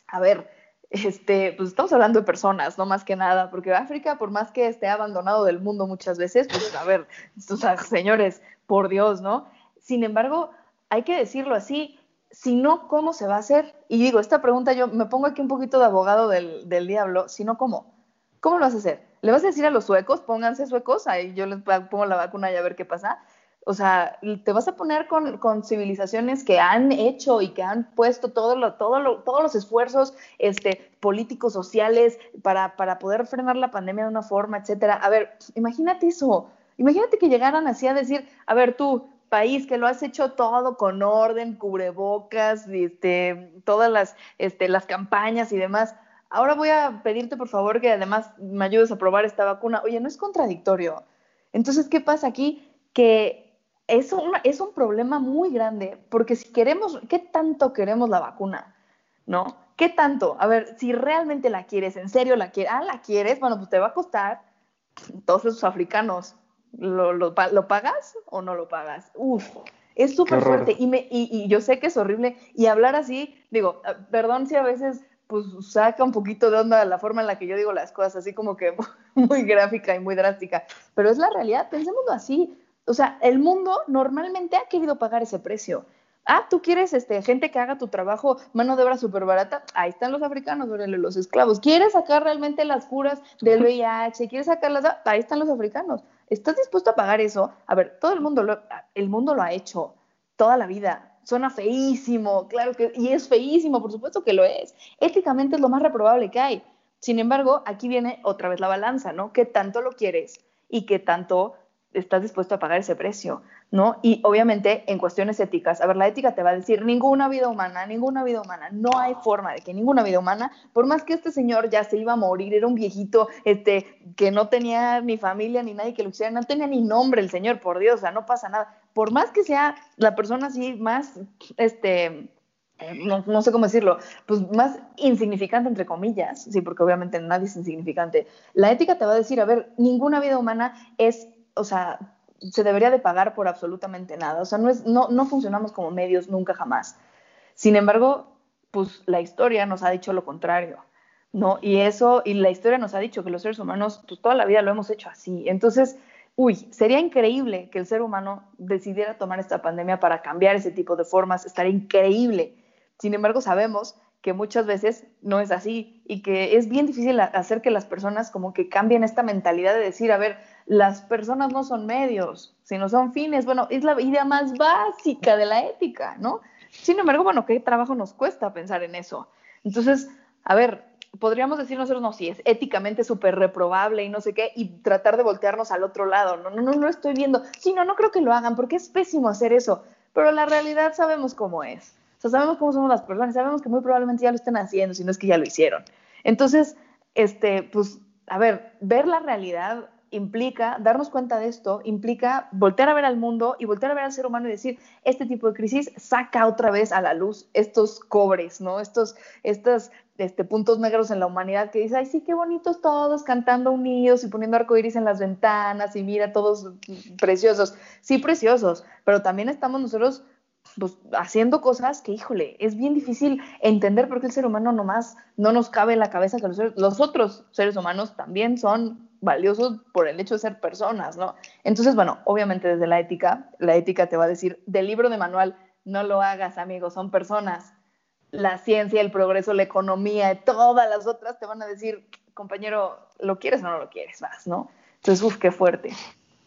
a ver, este, pues estamos hablando de personas, no más que nada, porque África, por más que esté abandonado del mundo muchas veces, pues a ver, señores, por Dios, ¿no? Sin embargo, hay que decirlo así, si no, ¿cómo se va a hacer? Y digo, esta pregunta yo me pongo aquí un poquito de abogado del, del diablo, si no, ¿cómo? ¿Cómo lo vas a hacer? ¿Le vas a decir a los suecos, pónganse suecos, ahí yo les pongo la vacuna y a ver qué pasa? O sea, te vas a poner con, civilizaciones que han hecho y que han puesto todo lo, todo todos los esfuerzos este, políticos, sociales, para, para poder frenar la pandemia de una forma, etcétera. A ver, imagínate eso. Imagínate que llegaran así a decir, a ver, tú, país que lo has hecho todo con orden, cubrebocas, este, todas las, este, las campañas y demás. Ahora voy a pedirte, por favor, que además me ayudes a probar esta vacuna. Oye, no es contradictorio. Entonces, ¿qué pasa aquí? Que es un, es un problema muy grande, porque si queremos, ¿qué tanto queremos la vacuna? ¿No? ¿Qué tanto? A ver, si realmente la quieres, en serio la quieres, ah, la quieres, bueno, pues te va a costar todos esos africanos. ¿Lo, lo, pagas o no lo pagas? Uf, es súper fuerte y, me, y, y, yo sé que es horrible y hablar así, digo, ah, perdón si a veces pues saca un poquito de onda la forma en la que yo digo las cosas, así como que muy gráfica y muy drástica, pero es la realidad, pensémoslo así, o sea, el mundo normalmente ha querido pagar ese precio. Ah, tú quieres este, gente que haga tu trabajo, mano de obra súper barata. Ahí están los africanos, los esclavos. ¿Quieres sacar realmente las curas del VIH? ¿Quieres sacarlas? Ahí están los africanos. ¿Estás dispuesto a pagar eso? A ver, todo el mundo el mundo lo ha hecho toda la vida. Suena feísimo, claro que, y es feísimo, por supuesto que lo es. Éticamente es lo más reprobable que hay. Sin embargo, aquí viene otra vez la balanza, ¿no? ¿Qué tanto lo quieres y qué tanto estás dispuesto a pagar ese precio, ¿no? Y obviamente en cuestiones éticas, a ver, la ética te va a decir ninguna vida humana, ninguna vida humana, no hay forma de que ninguna vida humana, por más que este señor ya se iba a morir, era un viejito, este, que no tenía ni familia ni nadie que lo hiciera, no tenía ni nombre el señor, por Dios, o sea, no pasa nada. Por más que sea la persona así más, este, no, no, sé cómo decirlo, pues más insignificante entre comillas, sí, porque obviamente nadie es insignificante. La ética te va a decir, a ver, ninguna vida humana es o sea, se debería de pagar por absolutamente nada. O sea, no, es, no, no funcionamos como medios nunca jamás. Sin embargo, pues la historia nos ha dicho lo contrario, ¿no? Y eso, y la historia nos ha dicho que los seres humanos, pues toda la vida lo hemos hecho así. Entonces, uy, sería increíble que el ser humano decidiera tomar esta pandemia para cambiar ese tipo de formas, estaría increíble. Sin embargo, sabemos que muchas veces no es así y que es bien difícil hacer que las personas como que cambien esta mentalidad de decir, a ver, las personas no son medios, sino son fines. Bueno, es la idea más básica de la ética, ¿no? Sin embargo, bueno, ¿qué trabajo nos cuesta pensar en eso? Entonces, a ver, podríamos decir nosotros, no, sí, es éticamente súper reprobable y no sé qué, y tratar de voltearnos al otro lado. No, no, no, no estoy viendo. Sí, no, no creo que lo hagan, porque es pésimo hacer eso. Pero la realidad sabemos cómo es. O sea, sabemos cómo somos las personas, sabemos que muy probablemente ya lo estén haciendo, si no es que ya lo hicieron. Entonces, este, pues, a ver, ver la realidad implica, darnos cuenta de esto, implica voltear a ver al mundo y voltear a ver al ser humano y decir, este tipo de crisis saca otra vez a la luz estos cobres, ¿no? Estos, estos este, puntos negros en la humanidad que dice, ay, sí, qué bonitos todos cantando unidos y poniendo arcoíris en las ventanas y mira, todos preciosos. Sí, preciosos, pero también estamos nosotros pues, haciendo cosas que, híjole, es bien difícil entender por qué el ser humano nomás no nos cabe en la cabeza que los, los otros seres humanos también son valiosos por el hecho de ser personas, ¿no? Entonces, bueno, obviamente desde la ética, la ética te va a decir, del libro de manual, no lo hagas, amigos, son personas. La ciencia, el progreso, la economía, todas las otras te van a decir, compañero, ¿lo quieres o no lo quieres? Vas, ¿no? Entonces, uff, qué fuerte.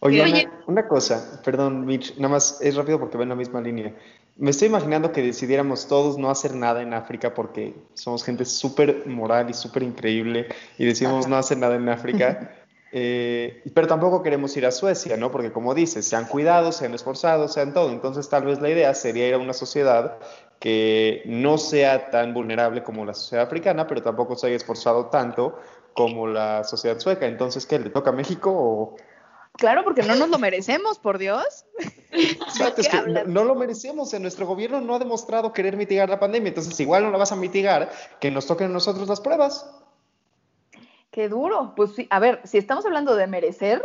Oye, una, cosa, perdón, Mitch, nada más es rápido porque va en la misma línea. Me estoy imaginando que decidiéramos todos no hacer nada en África porque somos gente súper moral y súper increíble y decimos no hacer nada en África. Eh, pero tampoco queremos ir a Suecia, ¿no? Porque como dices, se han cuidado, se han esforzado, se han todo. Entonces tal vez la idea sería ir a una sociedad que no sea tan vulnerable como la sociedad africana, pero tampoco se haya esforzado tanto como la sociedad sueca. Entonces, ¿qué? ¿Le toca a México o...? Claro, porque no nos lo merecemos, por Dios. Exacto, es que no, lo merecemos. Nuestro gobierno no ha demostrado querer mitigar la pandemia, entonces igual no la vas a mitigar, que nos toquen a nosotros las pruebas. Qué duro. Pues sí, a ver, si estamos hablando de merecer,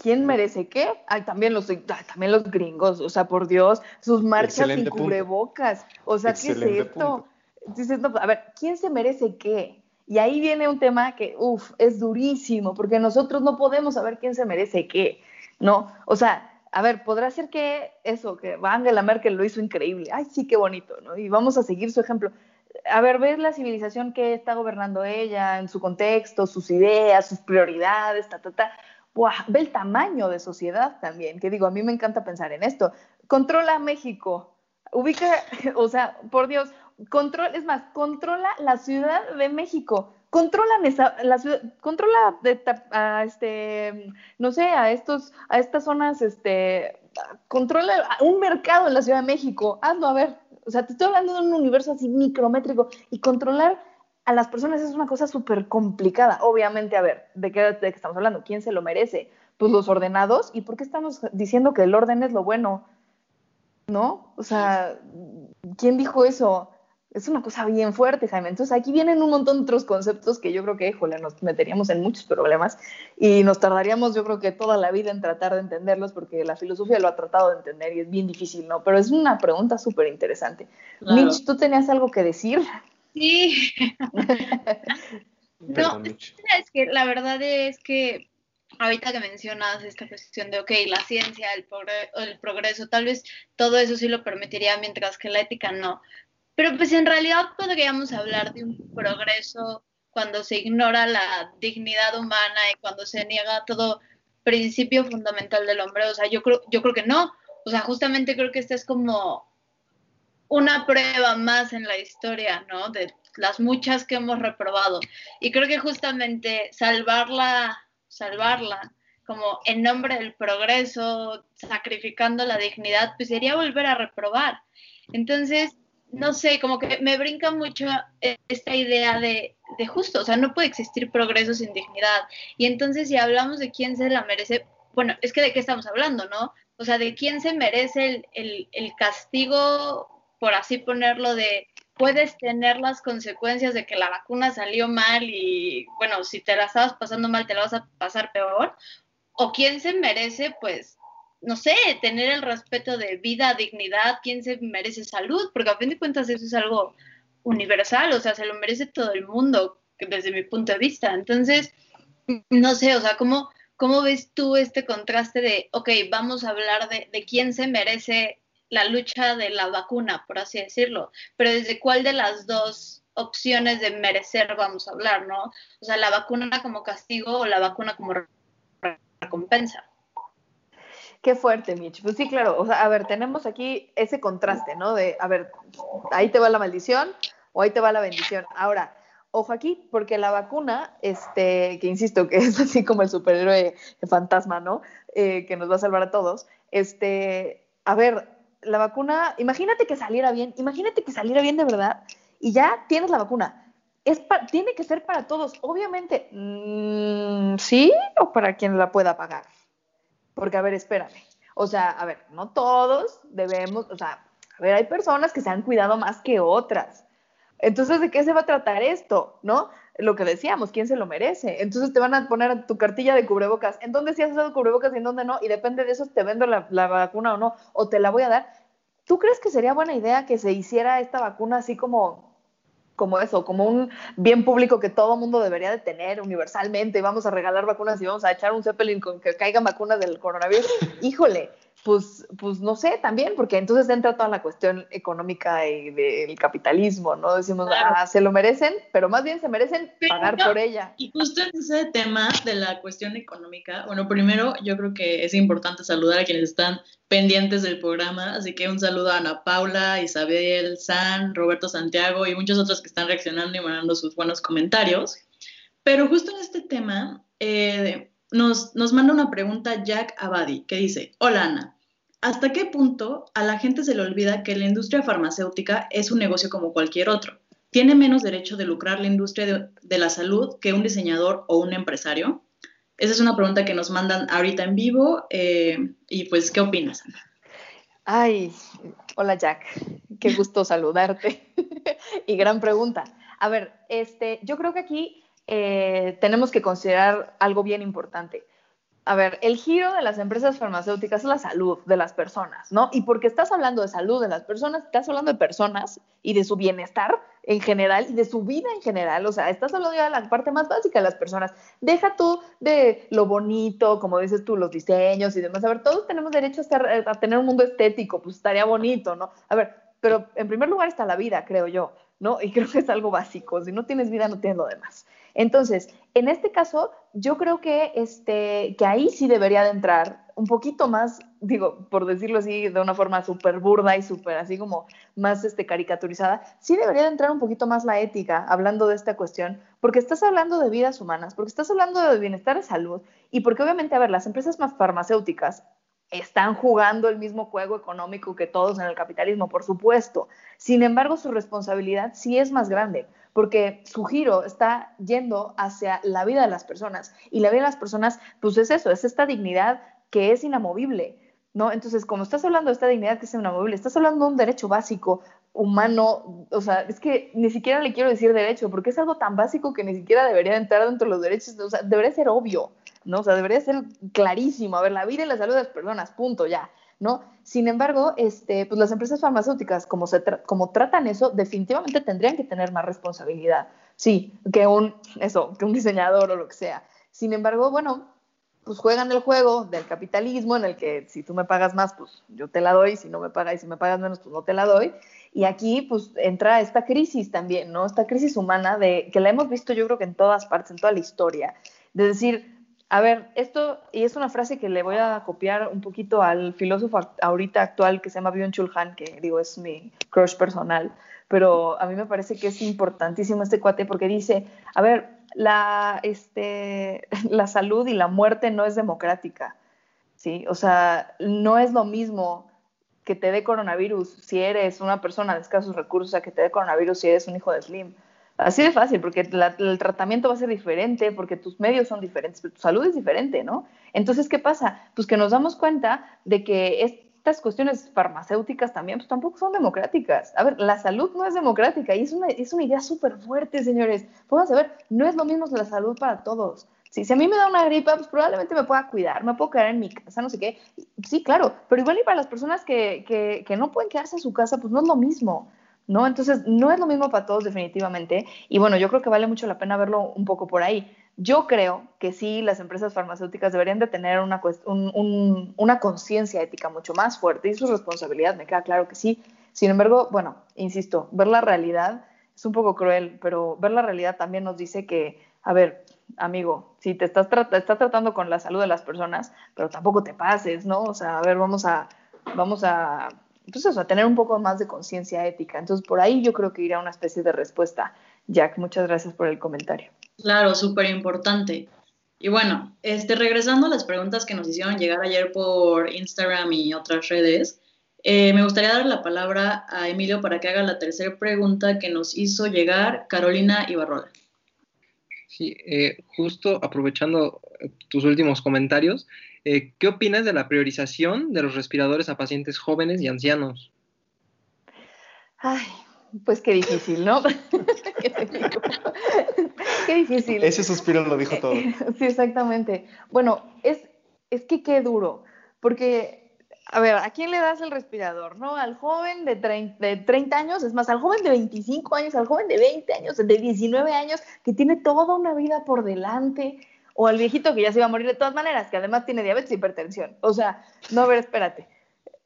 ¿quién merece qué? Ay, también los, también los gringos, o sea, por Dios, sus marchas sin cubrebocas. O sea, ¿qué es esto? Dices, no, a ver, ¿quién se merece qué? Y ahí viene un tema que, uff, es durísimo, porque nosotros no podemos saber quién se merece qué, ¿no? O sea, a ver, podrá ser que eso, que Angela Merkel lo hizo increíble, ay, sí, qué bonito, ¿no? Y vamos a seguir su ejemplo. A ver, ves la civilización que está gobernando ella, en su contexto, sus ideas, sus prioridades, ta, ta, ta. Buah, ve el tamaño de sociedad también, que digo, a mí me encanta pensar en esto. Controla México, ubica, o sea, por Dios, control, es más, controla la Ciudad de México, controla la ciudad, controla a este, no sé, a estos, a estas zonas, este, controla un mercado en la Ciudad de México, hazlo a ver, o sea, te estoy hablando de un universo así micrométrico y controlar a las personas es una cosa súper complicada. Obviamente, a ver, ¿de qué, ¿de qué estamos hablando? ¿Quién se lo merece? Pues los ordenados. ¿Y por qué estamos diciendo que el orden es lo bueno? ¿No? O sea, ¿quién dijo eso? es una cosa bien fuerte, Jaime. Entonces aquí vienen un montón de otros conceptos que yo creo que, híjole, nos meteríamos en muchos problemas y nos tardaríamos, yo creo que toda la vida en tratar de entenderlos porque la filosofía lo ha tratado de entender y es bien difícil, ¿no? Pero es una pregunta súper interesante. Mitch, ¿tú tenías algo que decir? Sí. no, es que la verdad es que ahorita que mencionas esta cuestión de, ok, la ciencia, el, el progreso, tal vez todo eso sí lo permitiría, mientras que la ética no. Pero pues en realidad podríamos hablar de un progreso cuando se ignora la dignidad humana y cuando se niega todo principio fundamental del hombre. O sea, yo creo, yo creo que no. O sea, justamente creo que esta es como una prueba más en la historia, ¿no? De las muchas que hemos reprobado. Y creo que justamente salvarla, salvarla, como en nombre del progreso, sacrificando la dignidad, pues sería volver a reprobar. Entonces, no sé, como que me brinca mucho esta idea de, de, justo, o sea, no puede existir progreso sin dignidad. Y entonces si hablamos de quién se la merece, bueno, es que de qué estamos hablando, ¿no? O sea, de quién se merece el, el, castigo, por así ponerlo, de puedes tener las consecuencias de que la vacuna salió mal y, bueno, si te la estabas pasando mal, te la vas a pasar peor. O quién se merece, pues, no sé, tener el respeto de vida, dignidad, quién se merece salud, porque a fin de cuentas eso es algo universal, o sea, se lo merece todo el mundo, desde mi punto de vista. Entonces, no sé, o sea, ¿cómo, cómo ves tú este contraste de, ok, vamos a hablar de, de quién se merece la lucha de la vacuna, por así decirlo, pero desde cuál de las dos opciones de merecer vamos a hablar, ¿no? O sea, la vacuna como castigo o la vacuna como recompensa. Qué fuerte, Mitch. Pues sí, claro. O sea, a ver, tenemos aquí ese contraste, ¿no? De, a ver, ahí te va la maldición o ahí te va la bendición. Ahora, ojo aquí, porque la vacuna, este, que insisto que es así como el superhéroe fantasma, ¿no? Eh, que nos va a salvar a todos. Este, a ver, la vacuna, imagínate que saliera bien, imagínate que saliera bien de verdad y ya tienes la vacuna. Es tiene que ser para todos, obviamente. Mm, ¿Sí? ¿O para quien la pueda pagar? Porque, a ver, espérame. O sea, a ver, no todos debemos, o sea, a ver, hay personas que se han cuidado más que otras. Entonces, ¿de qué se va a tratar esto? ¿No? Lo que decíamos, ¿quién se lo merece? Entonces te van a poner tu cartilla de cubrebocas. ¿En dónde sí has usado cubrebocas y en dónde no? Y depende de eso te vendo la, vacuna o no, o te la voy a dar. ¿Tú crees que sería buena idea que se hiciera esta vacuna así como como eso, como un bien público que todo mundo debería de tener universalmente, vamos a regalar vacunas y vamos a echar un Zeppelin con que caigan vacunas del coronavirus, híjole, pues, pues no sé también, porque entonces entra toda la cuestión económica y del capitalismo, ¿no? Decimos, ah, se lo merecen, pero más bien se merecen pagar por ella. Y justo en ese tema de la cuestión económica, bueno, primero yo creo que es importante saludar a quienes están pendientes del programa, así que un saludo a Ana Paula, Isabel, San, Roberto Santiago y muchos otros que están reaccionando y mandando sus buenos comentarios. Pero justo en este tema, eh, nos, manda una pregunta Jack Abadi, que dice, hola Ana, ¿hasta qué punto a la gente se le olvida que la industria farmacéutica es un negocio como cualquier otro? ¿Tiene menos derecho de lucrar la industria de, la salud que un diseñador o un empresario? Esa es una pregunta que nos mandan ahorita en vivo. Eh, y pues, ¿qué opinas, Ana? Ay, hola Jack, qué gusto saludarte. y gran pregunta. A ver, este, yo creo que aquí eh, tenemos que considerar algo bien importante. a ver, el giro de las empresas farmacéuticas es la salud de las personas, ¿no? Y porque estás hablando de salud de las personas, estás hablando de personas y de su bienestar en general y de su vida en general. O sea, estás hablando de la parte más básica de las personas. Deja tú de lo bonito, como dices tú, los diseños y demás. A ver, todos tenemos derecho a, estar, a tener un mundo estético, pues estaría bonito, ¿no? A ver, pero en primer lugar está la vida, creo yo, ¿no? Y creo que es algo básico. Si no tienes vida, no tienes lo demás. Entonces, en este caso, yo creo que, este, que ahí sí debería de entrar un poquito más, digo, por decirlo así, de una forma súper burda y súper así como más este, caricaturizada, sí debería de entrar un poquito más la ética hablando de esta cuestión, porque estás hablando de vidas humanas, porque estás hablando de bienestar de salud y porque obviamente, a ver, las empresas más farmacéuticas están jugando el mismo juego económico que todos en el capitalismo, por supuesto. Sin embargo, su responsabilidad sí es más grande, porque su giro está yendo hacia la vida de las personas. Y la vida de las personas, pues es eso, es esta dignidad que es inamovible. ¿No? Entonces, como estás hablando de esta dignidad que es inamovible, estás hablando de un derecho básico, humano, o sea, es que ni siquiera le quiero decir derecho, porque es algo tan básico que ni siquiera debería entrar dentro de los derechos, o sea, debería ser obvio, ¿no? O sea, debería ser clarísimo, a ver, la vida y la salud de las personas, punto, ya, ¿no? Sin embargo, este, pues las empresas farmacéuticas, como, se como tratan eso, definitivamente tendrían que tener más responsabilidad, sí, que un, eso, que un diseñador o lo que sea. Sin embargo, bueno, pues juegan el juego del capitalismo en el que si tú me pagas más, pues yo te la doy, si no me pagas y si me pagas menos, pues no te la doy. Y aquí pues entra esta crisis también, ¿no? Esta crisis humana de que la hemos visto yo creo que en todas partes, en toda la historia, de decir, a ver, esto, y es una frase que le voy a copiar un poquito al filósofo ahorita actual que se llama Byung-Chul Han, que digo es mi crush personal, pero a mí me parece que es importantísimo este cuate porque dice, a ver, la, este, la salud y la muerte no es democrática, ¿sí? O sea, no es lo mismo que te dé coronavirus si eres una persona de escasos recursos a que te dé coronavirus si eres un hijo de Slim. Así de fácil, porque el tratamiento va a ser diferente, porque tus medios son diferentes, pero tu salud es diferente, ¿no? Entonces, ¿qué pasa? Pues que nos damos cuenta de que estas cuestiones farmacéuticas también pues, tampoco son democráticas. A ver, la salud no es democrática y es una, es una idea súper fuerte, señores. Pónganse a ver, no es lo mismo la salud para todos. si a mí me da una gripa, pues probablemente me pueda cuidar, me puedo quedar en mi casa, no sé qué. Sí, claro, pero igual y para las personas que, que, que no pueden quedarse en su casa, pues no es lo mismo. ¿No? Entonces, no es lo mismo para todos definitivamente. Y bueno, yo creo que vale mucho la pena verlo un poco por ahí. Yo creo que sí, las empresas farmacéuticas deberían de tener una, una conciencia ética mucho más fuerte y su responsabilidad, me queda claro que sí. Sin embargo, bueno, insisto, ver la realidad es un poco cruel, pero ver la realidad también nos dice que, a ver, amigo, si te estás, estás tratando con la salud de las personas, pero tampoco te pases, ¿no? O sea, a ver, vamos a, vamos a entonces, a tener un poco más de conciencia ética. Entonces, por ahí yo creo que irá una especie de respuesta. Jack, muchas gracias por el comentario. Claro, súper importante. Y bueno, este, regresando a las preguntas que nos hicieron llegar ayer por Instagram y otras redes, eh, me gustaría dar la palabra a Emilio para que haga la tercera pregunta que nos hizo llegar Carolina Ibarrola. Sí, eh, justo aprovechando tus últimos comentarios, eh, ¿Qué opinas de la priorización de los respiradores a pacientes jóvenes y ancianos? Ay, pues qué difícil, ¿no? ¿Qué, difícil. Ese suspiro lo dijo todo. Sí, exactamente. Bueno, es, es que qué duro, porque, a ver, ¿a quién le das el respirador? ¿No? Al joven de 30, de 30 años, es más, al joven de 25 años, al joven de 20 años, de 19 años, que tiene toda una vida por delante o al viejito que ya se iba a morir de todas maneras, que además tiene diabetes e hipertensión. O sea, no, a ver, espérate.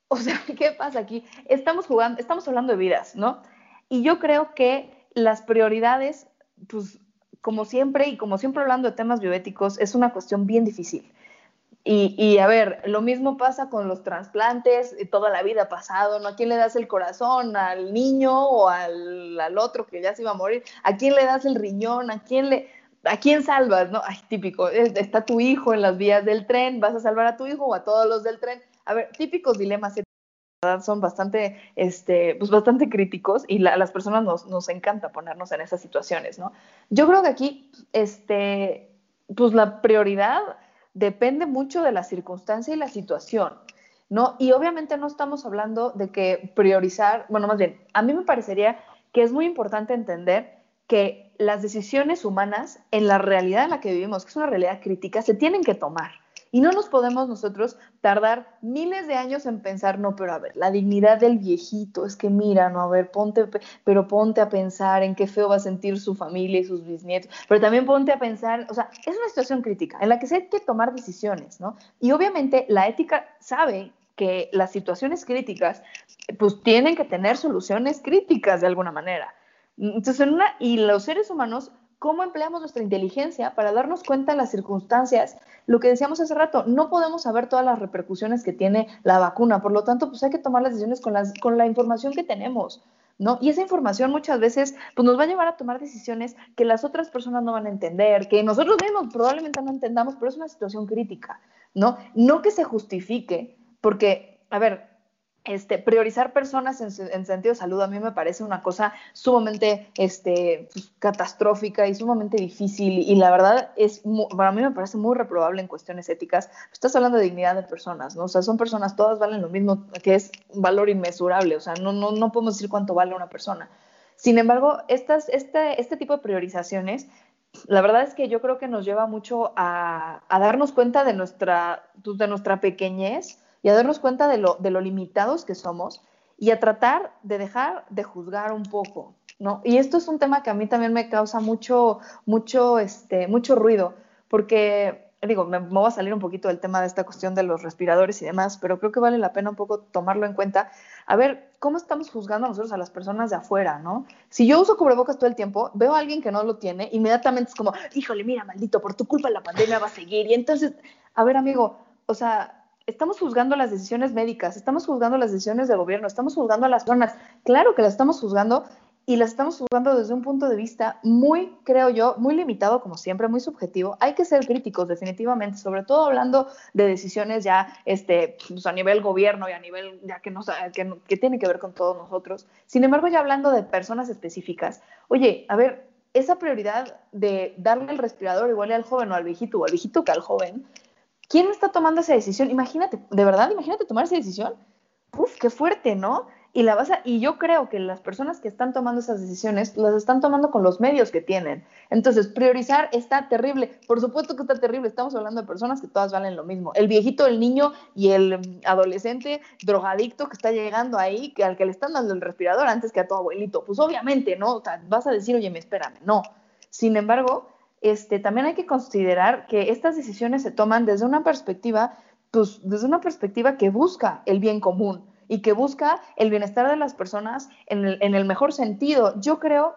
O sea, ¿qué pasa aquí? Estamos jugando, estamos hablando de vidas, ¿no? Y yo creo que las prioridades, pues, como siempre, y como siempre hablando de temas bioéticos, es una cuestión bien difícil. Y, y, a ver, lo mismo pasa con los trasplantes, toda la vida pasado, ¿no? ¿A quién le das el corazón? ¿Al niño o al, al, otro que ya se iba a morir? ¿A quién le das el riñón? ¿A quién le...? ¿a quién salvas? No, ay, típico, está tu hijo en las vías del tren, ¿vas a salvar a tu hijo o a todos los del tren? A ver, típicos dilemas son bastante, este, pues bastante críticos y a las personas nos, nos, encanta ponernos en esas situaciones, ¿no? Yo creo que aquí, este, pues la prioridad depende mucho de la circunstancia y la situación, ¿no? Y obviamente no estamos hablando de que priorizar, bueno, más bien, a mí me parecería que es muy importante entender que las decisiones humanas en la realidad en la que vivimos, que es una realidad crítica, se tienen que tomar. Y no nos podemos nosotros tardar miles de años en pensar, no, pero a ver, la dignidad del viejito, es que mira, no, a ver, ponte, pero ponte a pensar en qué feo va a sentir su familia y sus bisnietos, pero también ponte a pensar, o sea, es una situación crítica en la que se hay que tomar decisiones, ¿no? Y obviamente la ética sabe que las situaciones críticas, pues tienen que tener soluciones críticas de alguna manera. Entonces, en una, y los seres humanos, ¿cómo empleamos nuestra inteligencia para darnos cuenta de las circunstancias? Lo que decíamos hace rato, no podemos saber todas las repercusiones que tiene la vacuna, por lo tanto, pues hay que tomar las decisiones con, las, con la información que tenemos. ¿No? Y esa información muchas veces pues, nos va a llevar a tomar decisiones que las otras personas no van a entender, que nosotros mismos probablemente no entendamos, pero es una situación crítica, ¿no? No que se justifique, porque, a ver, este, priorizar personas en, sentido de salud a mí me parece una cosa sumamente este, pues, catastrófica y sumamente difícil y, la verdad es, para mí me parece muy reprobable en cuestiones éticas. Estás hablando de dignidad de personas, ¿no? O sea, son personas, todas valen lo mismo, que es un valor inmesurable, o sea, no, no, no podemos decir cuánto vale una persona. Sin embargo, estas, este, este tipo de priorizaciones la verdad es que yo creo que nos lleva mucho a, a darnos cuenta de nuestra, pues, de nuestra pequeñez, y a darnos cuenta de lo, de lo limitados que somos y a tratar de dejar de juzgar un poco, ¿no? Y esto es un tema que a mí también me causa mucho, mucho, este, mucho ruido, porque, digo, me, voy a salir un poquito del tema de esta cuestión de los respiradores y demás, pero creo que vale la pena un poco tomarlo en cuenta. A ver, ¿cómo estamos juzgando nosotros a las personas de afuera, no? Si yo uso cubrebocas todo el tiempo, veo a alguien que no lo tiene, inmediatamente es como, híjole, mira, maldito, por tu culpa la pandemia va a seguir. Y entonces, a ver, amigo, o sea, estamos juzgando las decisiones médicas, estamos juzgando las decisiones del gobierno, estamos juzgando a las personas. Claro que las estamos juzgando y las estamos juzgando desde un punto de vista muy, creo yo, muy limitado, como siempre, muy subjetivo. Hay que ser críticos, definitivamente, sobre todo hablando de decisiones ya este, pues, a nivel gobierno y a nivel ya que, nos, que, que tiene que ver con todos nosotros. Sin embargo, ya hablando de personas específicas, oye, a ver, esa prioridad de darle el respirador igual al joven o al viejito o al viejito que al joven, ¿Quién está tomando esa decisión? Imagínate, de verdad, imagínate tomar esa decisión. Uf, qué fuerte, ¿no? Y la vas y yo creo que las personas que están tomando esas decisiones las están tomando con los medios que tienen. Entonces, priorizar está terrible. Por supuesto que está terrible. Estamos hablando de personas que todas valen lo mismo. El viejito, el niño y el adolescente drogadicto que está llegando ahí, que al que le están dando el respirador antes que a tu abuelito. Pues obviamente, ¿no? O sea, vas a decir, oye, me espérame. No. Sin embargo, este, también hay que considerar que estas decisiones se toman desde una perspectiva, pues, desde una perspectiva que busca el bien común y que busca el bienestar de las personas en el, mejor sentido. Yo creo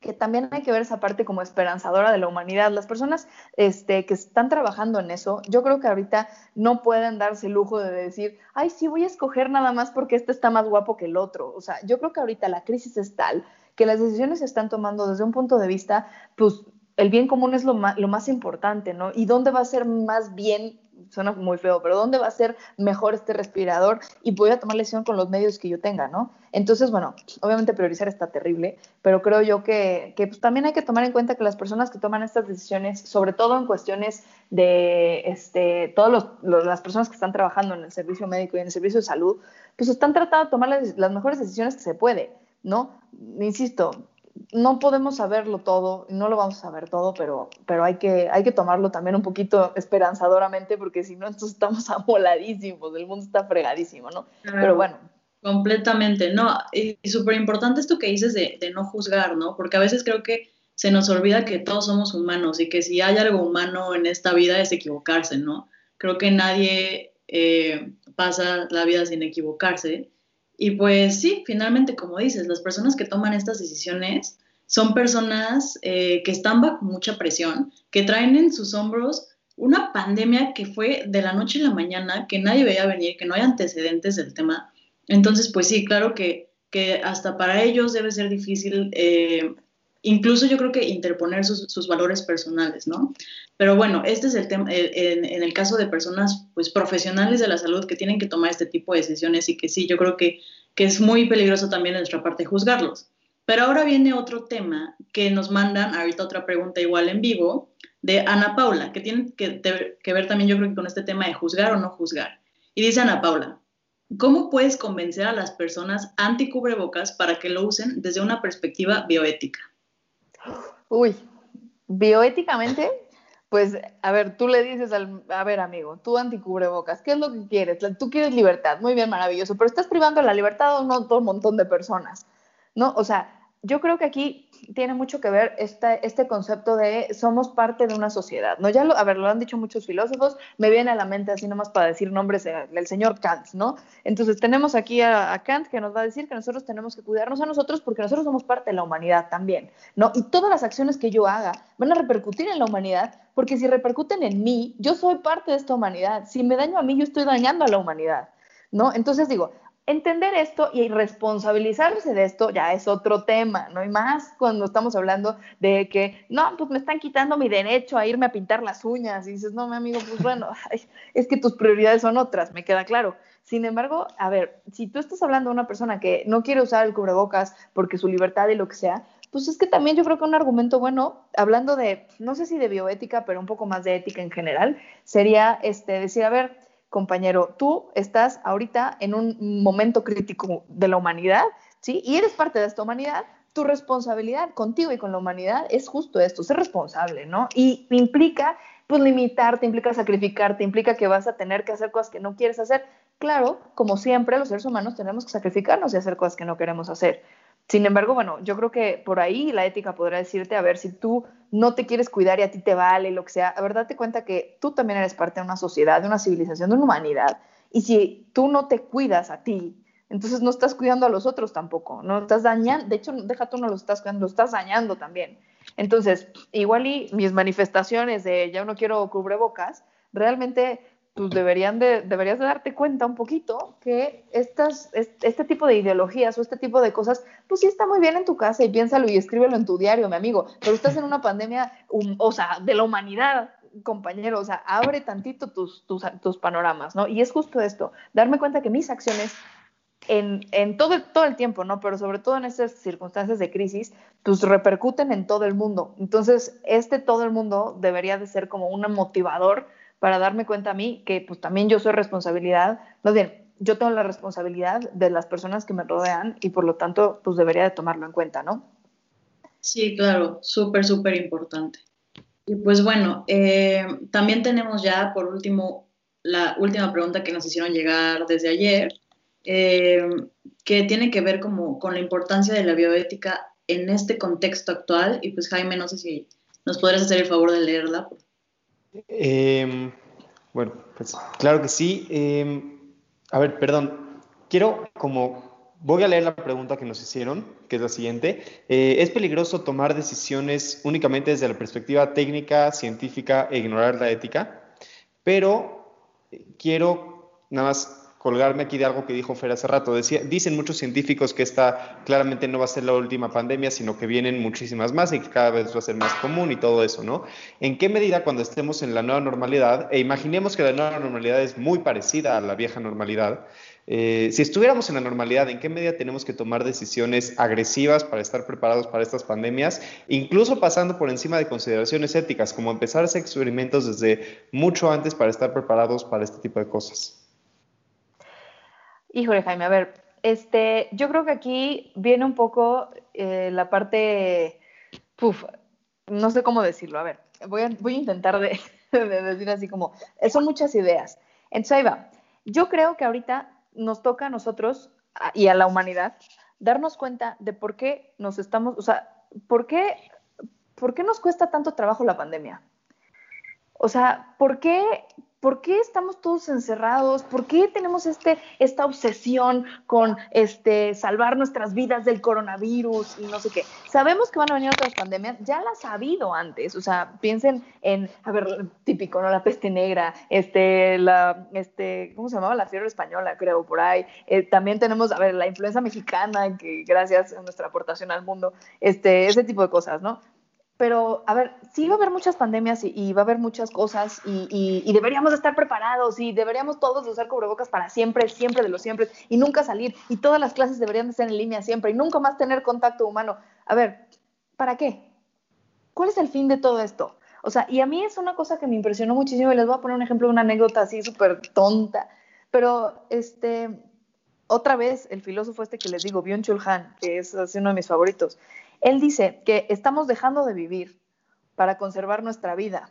que también hay que ver esa parte como esperanzadora de la humanidad. Las personas este, que están trabajando en eso, yo creo que ahorita no pueden darse el lujo de decir, ay, sí, voy a escoger nada más porque este está más guapo que el otro. O sea, yo creo que ahorita la crisis es tal que las decisiones se están tomando desde un punto de vista, pues, el bien común es lo más, importante, ¿no? ¿Y dónde va a ser más bien, suena muy feo, pero dónde va a ser mejor este respirador? Y voy a tomar lección con los medios que yo tenga, ¿no? Entonces, bueno, obviamente priorizar está terrible, pero creo yo que, que pues, también hay que tomar en cuenta que las personas que toman estas decisiones, sobre todo en cuestiones de este, todas las personas que están trabajando en el servicio médico y en el servicio de salud, pues están tratando de tomar las, las mejores decisiones que se puede, ¿no? Insisto, no podemos saberlo todo, no lo vamos a saber todo, pero, pero hay, que, hay que tomarlo también un poquito esperanzadoramente, porque si no, entonces estamos amoladísimos, el mundo está fregadísimo, ¿no? Pero bueno. Completamente, no, y, súper importante esto que dices de, no juzgar, ¿no? Porque a veces creo que se nos olvida que todos somos humanos y que si hay algo humano en esta vida es equivocarse, ¿no? Creo que nadie eh, pasa la vida sin equivocarse y pues sí, finalmente, como dices, las personas que toman estas decisiones son personas eh, que están bajo mucha presión, que traen en sus hombros una pandemia que fue de la noche a la mañana, que nadie veía venir, que no hay antecedentes del tema. Entonces, pues sí, claro que, que hasta para ellos debe ser difícil, eh, incluso yo creo que interponer sus, valores personales, ¿no? Pero bueno, este es el tema, en, en, el caso de personas, pues, profesionales de la salud que tienen que tomar este tipo de decisiones y que sí, yo creo que que es muy peligroso también de nuestra parte juzgarlos. Pero ahora viene otro tema que nos mandan, ahorita otra pregunta igual en vivo, de Ana Paula, que tiene que, que ver también yo creo que con este tema de juzgar o no juzgar. Y dice Ana Paula, ¿cómo puedes convencer a las personas anti-cubrebocas para que lo usen desde una perspectiva bioética? Uy, bioéticamente, pues, a ver, tú le dices al, a ver, amigo, tú anticubrebocas, ¿qué es lo que quieres? Tú quieres libertad, muy bien, maravilloso, pero estás privando la libertad a un montón de personas, ¿no? O sea, yo creo que aquí tiene mucho que ver este, este concepto de somos parte de una sociedad, ¿no? Ya lo, a ver, lo han dicho muchos filósofos, me viene a la mente así nomás para decir nombres del señor Kant, ¿no? Entonces tenemos aquí a, Kant que nos va a decir que nosotros tenemos que cuidarnos a nosotros porque nosotros somos parte de la humanidad también, ¿no? Y todas las acciones que yo haga van a repercutir en la humanidad porque si repercuten en mí, yo soy parte de esta humanidad, si me daño a mí, yo estoy dañando a la humanidad, ¿no? Entonces digo, entender esto y responsabilizarse de esto ya es otro tema, ¿no? Y más cuando estamos hablando de que, no, pues me están quitando mi derecho a irme a pintar las uñas. Y dices, no, mi amigo, pues bueno, es que tus prioridades son otras, me queda claro. Sin embargo, a ver, si tú estás hablando de una persona que no quiere usar el cubrebocas porque su libertad y lo que sea, pues es que también yo creo que un argumento bueno, hablando de, no sé si de bioética, pero un poco más de ética en general, sería este, decir, a ver, compañero, tú estás ahorita en un momento crítico de la humanidad, ¿sí? Y eres parte de esta humanidad. Tu responsabilidad contigo y con la humanidad es justo esto, ser responsable, ¿no? Y implica, pues, limitarte, implica sacrificarte, implica que vas a tener que hacer cosas que no quieres hacer. Claro, como siempre, los seres humanos tenemos que sacrificarnos y hacer cosas que no queremos hacer. Sin embargo, bueno, yo creo que por ahí la ética podrá decirte, a ver, si tú no te quieres cuidar y a ti te vale, lo que sea, a ver, date cuenta que tú también eres parte de una sociedad, de una civilización, de una humanidad. Y si tú no te cuidas a ti, entonces no estás cuidando a los otros tampoco, no estás dañando, de hecho, deja tú no los estás cuidando, lo estás dañando también. Entonces, igual y mis manifestaciones de ya no quiero cubrebocas, realmente pues deberían de, deberías de darte cuenta un poquito que estas, este tipo de ideologías o este tipo de cosas, pues sí está muy bien en tu casa y piénsalo y escríbelo en tu diario, mi amigo, pero estás en una pandemia, o sea, de la humanidad, compañero, o sea, abre tantito tus, tus, tus, panoramas, ¿no? Y es justo esto, darme cuenta que mis acciones en, en todo, todo el tiempo, ¿no? Pero sobre todo en estas circunstancias de crisis, pues repercuten en todo el mundo. Entonces, este todo el mundo debería de ser como un motivador para darme cuenta a mí que pues también yo soy responsabilidad, más bien, yo tengo la responsabilidad de las personas que me rodean y por lo tanto pues debería de tomarlo en cuenta, ¿no? Sí, claro, súper, súper importante. Y pues bueno, eh, también tenemos ya por último la última pregunta que nos hicieron llegar desde ayer, eh, que tiene que ver como con la importancia de la bioética en este contexto actual. Y pues Jaime, no sé si nos podrías hacer el favor de leerla, Em, bueno, pues claro que sí. Em, a ver, perdón. Quiero como voy a leer la pregunta que nos hicieron, que es la siguiente. Eh, ¿Es peligroso tomar decisiones únicamente desde la perspectiva técnica, científica e ignorar la ética? Pero eh, quiero nada más colgarme aquí de algo que dijo Fer hace rato. Decía, dicen muchos científicos que esta claramente no va a ser la última pandemia, sino que vienen muchísimas más y que cada vez va a ser más común y todo eso, ¿no? ¿En qué medida cuando estemos en la nueva normalidad, e imaginemos que la nueva normalidad es muy parecida a la vieja normalidad, eh, si estuviéramos en la normalidad, ¿en qué medida tenemos que tomar decisiones agresivas para estar preparados para estas pandemias, incluso pasando por encima de consideraciones éticas, como empezar a hacer experimentos desde mucho antes para estar preparados para este tipo de cosas? Híjole, Jaime, a ver, este, yo creo que aquí viene un poco eh, la parte, puf, no sé cómo decirlo, a ver, voy a, voy a intentar de, decir así como, son muchas ideas. Entonces ahí va, yo creo que ahorita nos toca a nosotros y a la humanidad darnos cuenta de por qué nos estamos, o sea, por qué, por qué nos cuesta tanto trabajo la pandemia. O sea, ¿por qué, ¿por qué estamos todos encerrados? ¿Por qué tenemos este, esta obsesión con este, salvar nuestras vidas del coronavirus y no sé qué? Sabemos que van a venir otras pandemias, ya las ha habido antes, o sea, piensen en, a ver, típico, ¿no? La peste negra, este, la, este, ¿cómo se llamaba? La fiebre española, creo, por ahí. Eh, también tenemos, a ver, la influenza mexicana, que gracias a nuestra aportación al mundo, este, ese tipo de cosas, ¿no? Pero a ver, sí va a haber muchas pandemias y, va a haber muchas cosas y, deberíamos estar preparados y deberíamos todos usar cubrebocas para siempre, siempre de los siempre y nunca salir y todas las clases deberían de ser en línea siempre y nunca más tener contacto humano. A ver, ¿para qué? ¿Cuál es el fin de todo esto? O sea, y a mí es una cosa que me impresionó muchísimo y les voy a poner un ejemplo, una anécdota así súper tonta, pero este, otra vez el filósofo este que les digo, Byung-Chul Han, que es uno de mis favoritos, él dice que estamos dejando de vivir para conservar nuestra vida.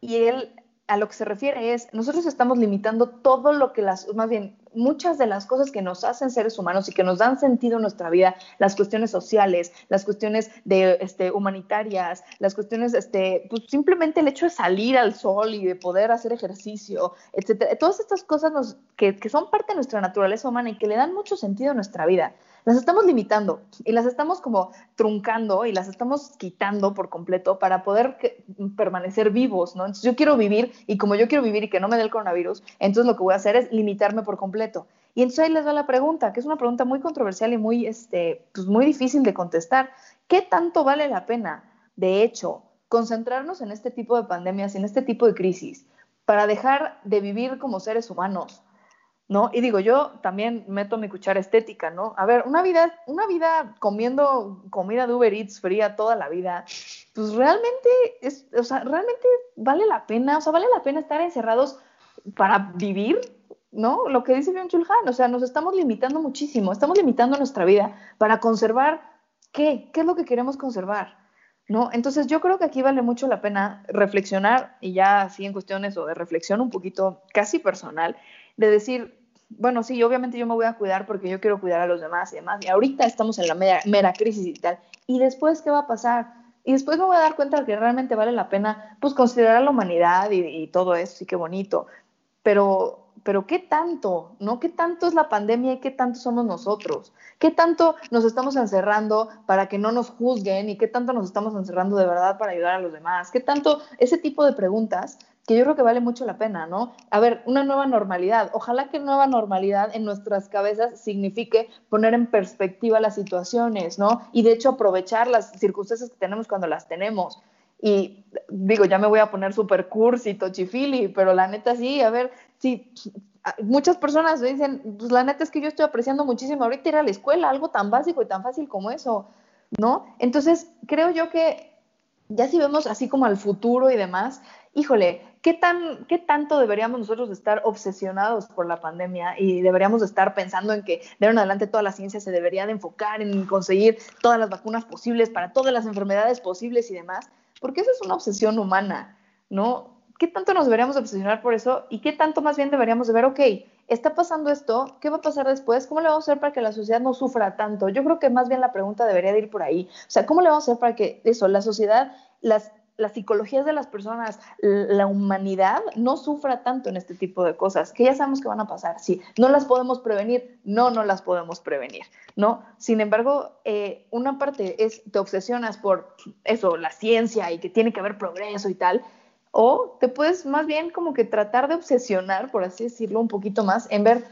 Y él a lo que se refiere es, nosotros estamos limitando todo lo que las, más bien, muchas de las cosas que nos hacen seres humanos y que nos dan sentido en nuestra vida, las cuestiones sociales, las cuestiones de, este, humanitarias, las cuestiones, este, pues simplemente el hecho de salir al sol y de poder hacer ejercicio, etcétera. Todas estas cosas que son parte de nuestra naturaleza humana y que le dan mucho sentido a nuestra vida las estamos limitando y las estamos como truncando y las estamos quitando por completo para poder permanecer vivos, ¿no? Entonces yo quiero vivir y como yo quiero vivir y que no me dé el coronavirus, entonces lo que voy a hacer es limitarme por completo. Y entonces ahí les va la pregunta, que es una pregunta muy controversial y muy, este, pues muy difícil de contestar. ¿Qué tanto vale la pena, de hecho, concentrarnos en este tipo de pandemias, en este tipo de crisis, para dejar de vivir como seres humanos? ¿No? Y digo, yo también meto mi cuchara estética, ¿no? A ver, una vida, una vida comiendo comida de Uber Eats fría toda la vida, pues realmente es, o sea, realmente vale la pena, o sea, vale la pena estar encerrados para vivir, ¿no? Lo que dice Byung Chul Han, o sea, nos estamos limitando muchísimo, estamos limitando nuestra vida para conservar qué, qué es lo que queremos conservar. ¿No? Entonces yo creo que aquí vale mucho la pena reflexionar y ya así en cuestiones o de reflexión un poquito casi personal, de decir, bueno, sí, obviamente yo me voy a cuidar porque yo quiero cuidar a los demás y demás. Y ahorita estamos en la mera, crisis y tal. ¿Y después qué va a pasar? Y después me voy a dar cuenta de que realmente vale la pena, pues, considerar a la humanidad y, todo eso, sí, qué bonito. Pero, pero ¿qué tanto? ¿No? ¿Qué tanto es la pandemia y qué tanto somos nosotros? ¿Qué tanto nos estamos encerrando para que no nos juzguen y qué tanto nos estamos encerrando de verdad para ayudar a los demás? ¿Qué tanto ese tipo de preguntas que yo creo que vale mucho la pena, ¿no? A ver, una nueva normalidad. Ojalá que nueva normalidad en nuestras cabezas signifique poner en perspectiva las situaciones, ¿no? Y de hecho aprovechar las circunstancias que tenemos cuando las tenemos. Y digo, ya me voy a poner super cursi, tochifili, pero la neta sí, a ver, sí, muchas personas dicen, pues la neta es que yo estoy apreciando muchísimo ahorita ir a la escuela, algo tan básico y tan fácil como eso, ¿no? Entonces, creo yo que ya si vemos así como al futuro y demás, híjole, ¿qué, tan, ¿qué tanto deberíamos nosotros estar obsesionados por la pandemia y deberíamos estar pensando en que de ahora en adelante toda la ciencia se debería de enfocar en conseguir todas las vacunas posibles para todas las enfermedades posibles y demás? Porque eso es una obsesión humana, ¿no? ¿Qué tanto nos deberíamos obsesionar por eso y qué tanto más bien deberíamos de ver, ok, está pasando esto, ¿qué va a pasar después? ¿Cómo le vamos a hacer para que la sociedad no sufra tanto? Yo creo que más bien la pregunta debería de ir por ahí. O sea, ¿cómo le vamos a hacer para que eso, la sociedad, las las psicologías de las personas, la humanidad no sufra tanto en este tipo de cosas, que ya sabemos que van a pasar. Sí, no las podemos prevenir, no, no las podemos prevenir, ¿no? Sin embargo, eh, una parte es, te obsesionas por eso, la ciencia y que tiene que haber progreso y tal, o te puedes más bien como que tratar de obsesionar, por así decirlo, un poquito más en ver,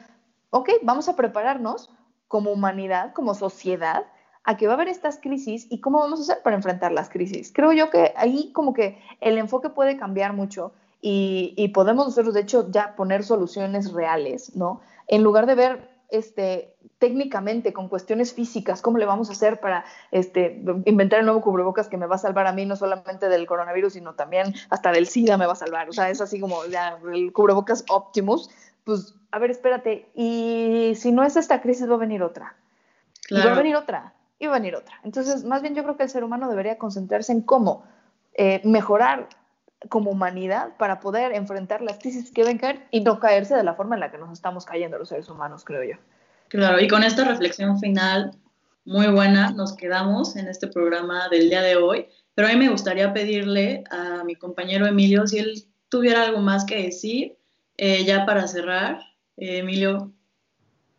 ok, vamos a prepararnos como humanidad, como sociedad, a que va a haber estas crisis y cómo vamos a hacer para enfrentar las crisis. Creo yo que ahí como que el enfoque puede cambiar mucho y, podemos nosotros de hecho ya poner soluciones reales, ¿no? En lugar de ver este, técnicamente con cuestiones físicas, cómo le vamos a hacer para este, inventar el nuevo cubrebocas que me va a salvar a mí no solamente del coronavirus, sino también hasta del SIDA me va a salvar. O sea, es así como ya, el cubrebocas Optimus. Pues, a ver, espérate, y si no es esta crisis, va a venir otra. Y va a venir otra y va a venir otra. Entonces, más bien yo creo que el ser humano debería concentrarse en cómo eh, mejorar como humanidad para poder enfrentar las crisis que vengan y no caerse de la forma en la que nos estamos cayendo los seres humanos, creo yo. Claro, y con esta reflexión final muy buena nos quedamos en este programa del día de hoy, pero a mí me gustaría pedirle a mi compañero Emilio si él tuviera algo más que decir, eh, ya para cerrar. Eh, Emilio.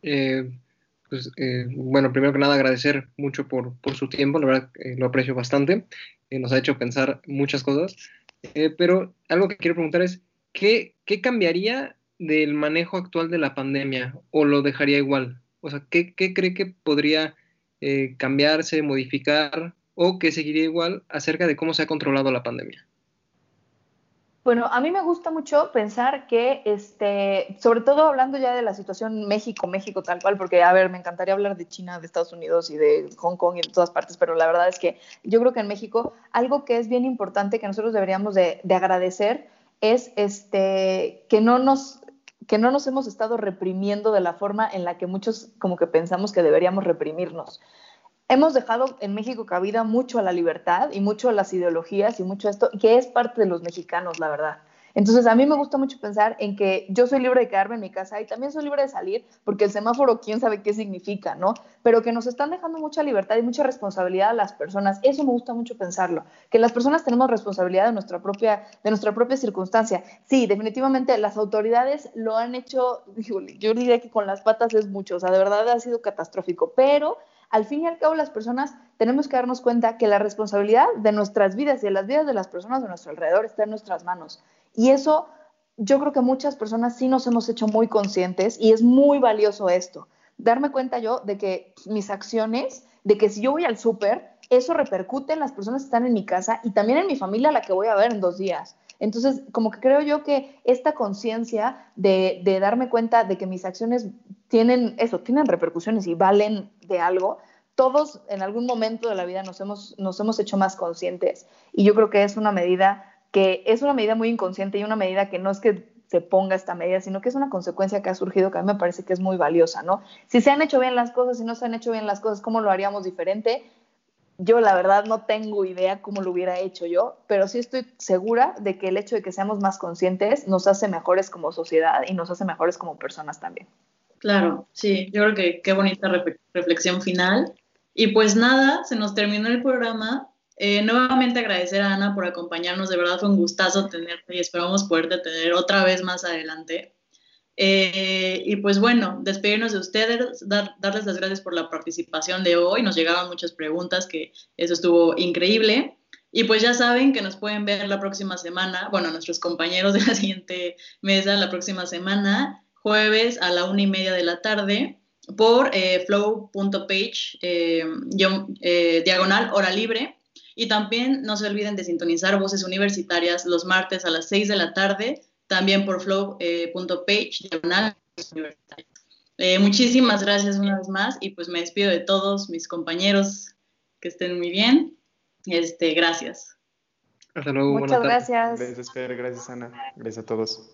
Eh, pues, eh, bueno, primero que nada agradecer mucho por, su tiempo, la verdad eh, lo aprecio bastante, eh, nos ha hecho pensar muchas cosas, pero algo que quiero preguntar es, ¿qué, ¿qué, cambiaría del manejo actual de la pandemia o lo dejaría igual? O sea, ¿qué, qué cree que podría cambiarse, modificar o que seguiría igual acerca de cómo se ha controlado la pandemia? Bueno, a mí me gusta mucho pensar que, este, sobre todo hablando ya de la situación México, México tal cual, porque, a ver, me encantaría hablar de China, de Estados Unidos y de Hong Kong y de todas partes, pero la verdad es que yo creo que en México algo que es bien importante que nosotros deberíamos de, agradecer es este, que no nos que no nos hemos estado reprimiendo de la forma en la que muchos como que pensamos que deberíamos reprimirnos hemos dejado en México cabida mucho a la libertad y mucho a las ideologías y mucho a esto, que es parte de los mexicanos, la verdad. Entonces, a mí me gusta mucho pensar en que yo soy libre de quedarme en mi casa y también soy libre de salir, porque el semáforo, quién sabe qué significa, ¿no? Pero que nos están dejando mucha libertad y mucha responsabilidad a las personas. Eso me gusta mucho pensarlo, que las personas tenemos responsabilidad de nuestra propia, de nuestra propia circunstancia. Sí, definitivamente las autoridades lo han hecho, yo diría que con las patas es mucho, o sea, de verdad ha sido catastrófico, pero al fin y al cabo las personas tenemos que darnos cuenta que la responsabilidad de nuestras vidas y de las vidas de las personas de nuestro alrededor está en nuestras manos. Y eso yo creo que muchas personas sí nos hemos hecho muy conscientes y es muy valioso esto. Darme cuenta yo de que mis acciones, de que si yo voy al súper, eso repercute en las personas que están en mi casa y también en mi familia a la que voy a ver en dos días. Entonces, como que creo yo que esta conciencia de, de, darme cuenta de que mis acciones tienen eso, tienen repercusiones y valen de algo, todos en algún momento de la vida nos hemos, nos hemos hecho más conscientes. Y yo creo que es una medida que es una medida muy inconsciente y una medida que no es que se ponga esta medida, sino que es una consecuencia que ha surgido que a mí me parece que es muy valiosa, ¿no? Si se han hecho bien las cosas, si no se han hecho bien las cosas, ¿cómo lo haríamos diferente? Yo la verdad no tengo idea cómo lo hubiera hecho yo, pero sí estoy segura de que el hecho de que seamos más conscientes nos hace mejores como sociedad y nos hace mejores como personas también. Claro, sí, yo creo que qué bonita reflexión final. Y pues nada, se nos terminó el programa. Eh, nuevamente agradecer a Ana por acompañarnos, de verdad fue un gustazo tenerte y esperamos poderte tener otra vez más adelante. Eh, y pues bueno, despedirnos de ustedes, darles las gracias por la participación de hoy. Nos llegaron muchas preguntas, que eso estuvo increíble. Y pues ya saben que nos pueden ver la próxima semana, bueno, nuestros compañeros de la siguiente mesa la próxima semana, jueves a la una y media de la tarde, por eh, flow.page, diagonal hora libre. Y también no se olviden de sintonizar Voces Universitarias los martes a las 6 de la tarde, también por flow.page, eh, muchísimas gracias una vez más y pues me despido de todos mis compañeros que estén muy bien. Este, gracias. Hasta luego. Muchas gracias. Gracias, Fer. Gracias, Ana. Gracias a todos.